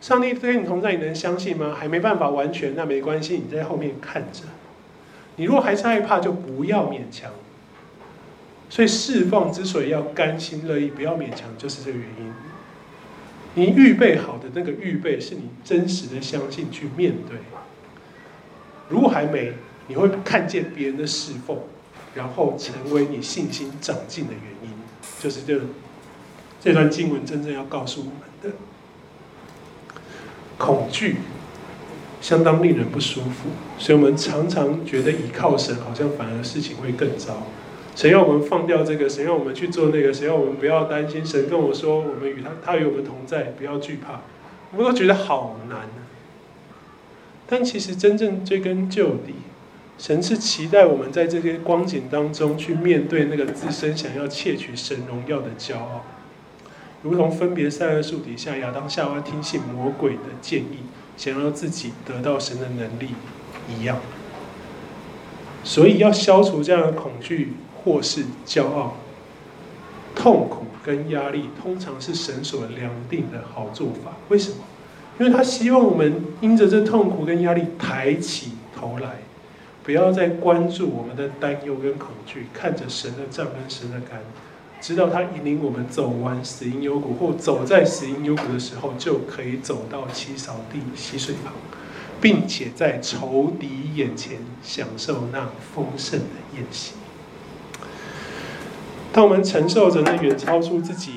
上帝跟你同在，你能相信吗？还没办法完全，那没关系，你在后面看着。你如果还是害怕，就不要勉强。所以侍奉之所以要甘心乐意，不要勉强，就是这个原因。你预备好的那个预备，是你真实的相信去面对。如果还没，你会看见别人的侍奉，然后成为你信心长进的原因，就是这这段经文真正要告诉我们的。恐惧相当令人不舒服，所以我们常常觉得倚靠神，好像反而事情会更糟。谁要我们放掉这个？谁要我们去做那个？谁要我们不要担心？神跟我说，我们与他，他与我们同在，不要惧怕。我们都觉得好难。但其实真正追根究底，神是期待我们在这些光景当中去面对那个自身想要窃取神荣耀的骄傲。如同分别善恶树底下，亚当夏娃听信魔鬼的建议，想要自己得到神的能力一样。所以要消除这样的恐惧或是骄傲、痛苦跟压力，通常是神所量定的好做法。为什么？因为他希望我们因着这痛苦跟压力抬起头来，不要再关注我们的担忧跟恐惧，看着神的杖跟神的竿。直到他引领我们走完死荫幽谷，或走在死荫幽谷的时候，就可以走到七扫地溪水旁，并且在仇敌眼前享受那丰盛的宴席。当我们承受着那远超出自己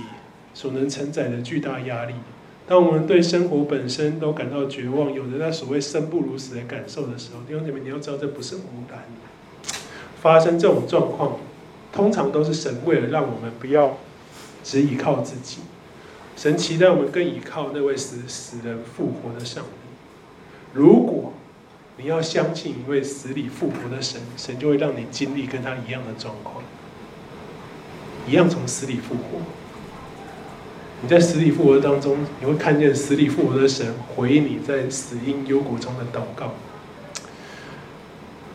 所能承载的巨大压力，当我们对生活本身都感到绝望，有着那所谓生不如死的感受的时候，弟兄姐妹，你要知道这不是偶然，发生这种状况。通常都是神为了让我们不要只依靠自己，神期待我们更依靠那位死死人复活的上帝。如果你要相信一位死里复活的神，神就会让你经历跟他一样的状况，一样从死里复活。你在死里复活当中，你会看见死里复活的神回应你在死荫幽谷中的祷告。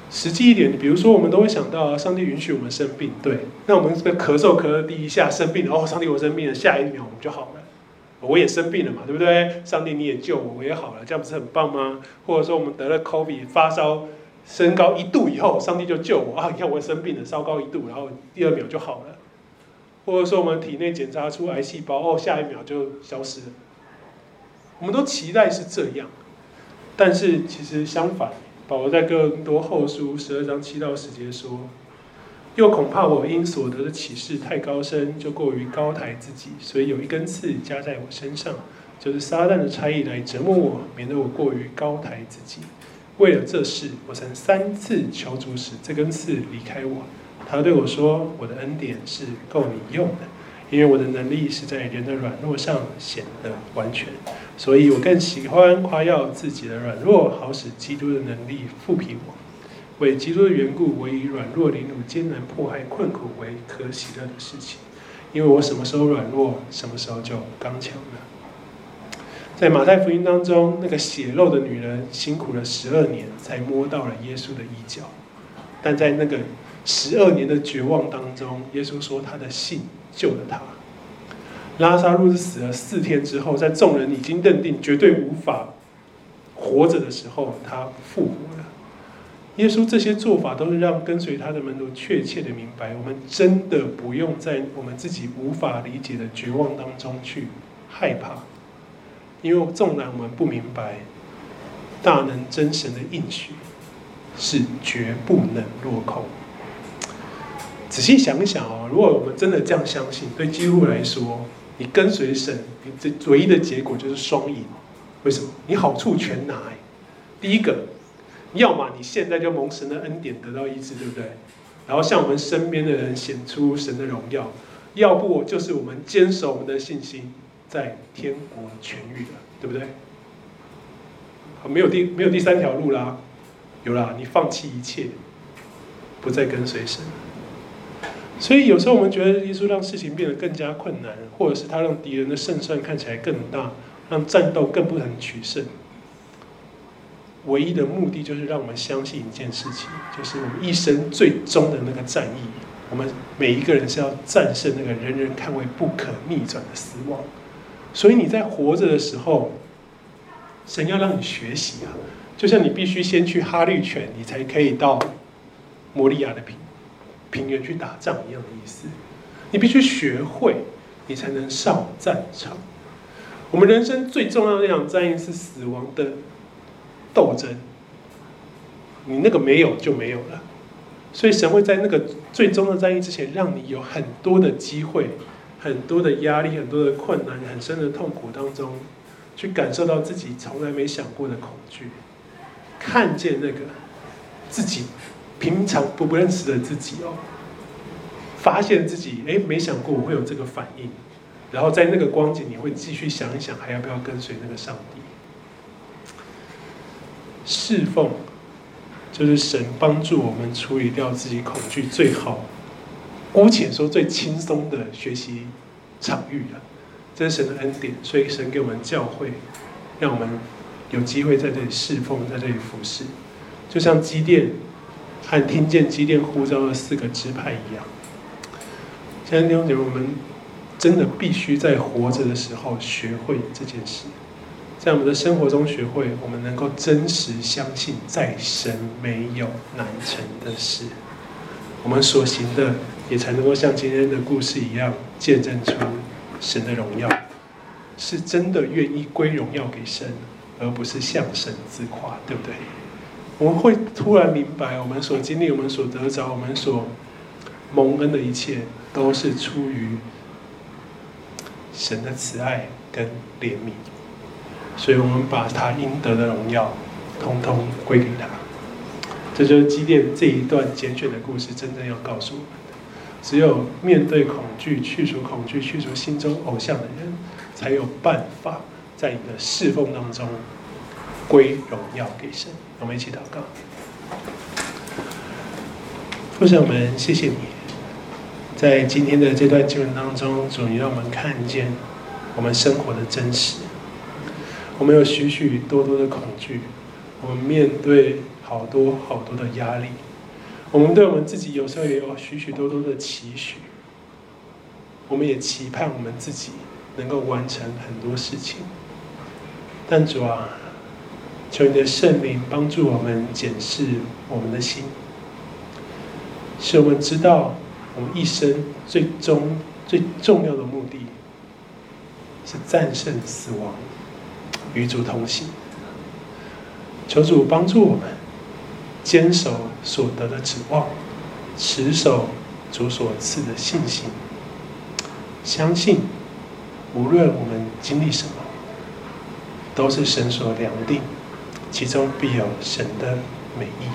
实际一点，比如说，我们都会想到，上帝允许我们生病，对，那我们这个咳嗽咳了第一下生病，哦，上帝我生病了，下一秒我们就好了，我也生病了嘛，对不对？上帝你也救我，我也好了，这样不是很棒吗？或者说我们得了 COVID 发烧升高一度以后，上帝就救我啊，你看我生病了，烧高一度，然后第二秒就好了。或者说我们体内检查出癌细胞，哦，下一秒就消失了。我们都期待是这样，但是其实相反。保罗在哥林多后书十二章七到十节说：“又恐怕我因所得的启示太高深，就过于高抬自己，所以有一根刺加在我身上，就是撒旦的差役来折磨我，免得我过于高抬自己。为了这事，我曾三次求主使这根刺离开我。他对我说：我的恩典是够你用的。”因为我的能力是在人的软弱上显得完全，所以我更喜欢夸耀自己的软弱，好使基督的能力覆庇我。为基督的缘故，我以软弱、凌辱、艰难、迫害、困苦为可喜乐的事情。因为我什么时候软弱，什么时候就刚强了。在马太福音当中，那个血漏的女人辛苦了十二年，才摸到了耶稣的衣角，但在那个十二年的绝望当中，耶稣说他的信。救了他。拉撒路是死了四天之后，在众人已经认定绝对无法活着的时候，他复活了。耶稣这些做法都是让跟随他的门徒确切的明白，我们真的不用在我们自己无法理解的绝望当中去害怕，因为纵然我们不明白，大能真神的应许是绝不能落空。仔细想一想哦，如果我们真的这样相信，对基督来说，你跟随神，你这唯一的结果就是双赢。为什么？你好处全拿。第一个，要么你现在就蒙神的恩典得到医治，对不对？然后向我们身边的人显出神的荣耀；要不就是我们坚守我们的信心，在天国痊愈了，对不对？好没有第没有第三条路啦，有啦，你放弃一切，不再跟随神。所以有时候我们觉得耶稣让事情变得更加困难，或者是他让敌人的胜算看起来更大，让战斗更不能取胜。唯一的目的就是让我们相信一件事情，就是我们一生最终的那个战役，我们每一个人是要战胜那个人人看为不可逆转的死亡。所以你在活着的时候，神要让你学习啊，就像你必须先去哈律泉，你才可以到摩利亚的平平原去打仗一样的意思，你必须学会，你才能上战场。我们人生最重要的那场战役是死亡的斗争，你那个没有就没有了。所以神会在那个最终的战役之前，让你有很多的机会、很多的压力、很多的困难、很深的痛苦当中，去感受到自己从来没想过的恐惧，看见那个自己平常不不认识的自己哦，发现自己哎，没想过我会有这个反应，然后在那个光景，你会继续想一想，还要不要跟随那个上帝？侍奉。就是神帮助我们处理掉自己恐惧最好，姑且说最轻松的学习场域了。这是神的恩典，所以神给我们教会，让我们有机会在这里侍奉，在这里服侍。就像机电和听见基甸呼召的四个支派一样。现在弟兄姐妹，我们真的必须在活着的时候学会这件事。在我们的生活中学会，我们能够真实相信，在神没有难成的事。我们所行的，也才能够像今天的故事一样，见证出神的荣耀。是真的愿意归荣耀给神，而不是向神自夸，对不对？我们会突然明白，我们所经历、我们所得着、我们所蒙恩的一切，都是出于神的慈爱跟怜悯。所以我们把他应得的荣耀，通通归给他。这就是基甸这一段简选的故事，真正要告诉我们的：只有面对恐惧，去除恐惧，去除心中偶像的人，才有办法在你的侍奉当中归荣耀给神。我们一起祷告。父神们，谢谢你，在今天的这段经文当中，主你让我们看见我们生活的真实。我们有许许多多的恐惧，我们面对好多好多的压力，我们对我们自己有时候也有许许多多的期许，我们也期盼我们自己能够完成很多事情。但主啊，求你的圣灵帮助我们检视我们的心，使我们知道我们一生最终最重要的目的是战胜死亡。与主同行，求主帮助我们坚守所得的指望，持守主所赐的信心，相信无论我们经历什么，都是神所量定，其中必有神的美意。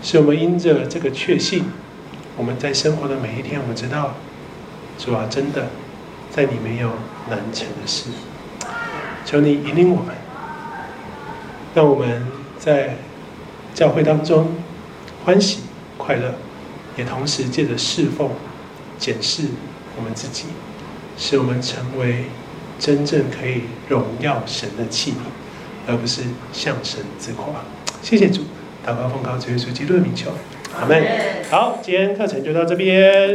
使我们因着这个确信，我们在生活的每一天，我们知道主啊，真的在你没有难成的事。求你引领我们，让我们在教会当中欢喜快乐，也同时借着侍奉检视我们自己，使我们成为真正可以荣耀神的器皿，而不是向神自夸。谢谢主，祷告奉靠主耶稣基督的名求，阿门。好，今天课程就到这边。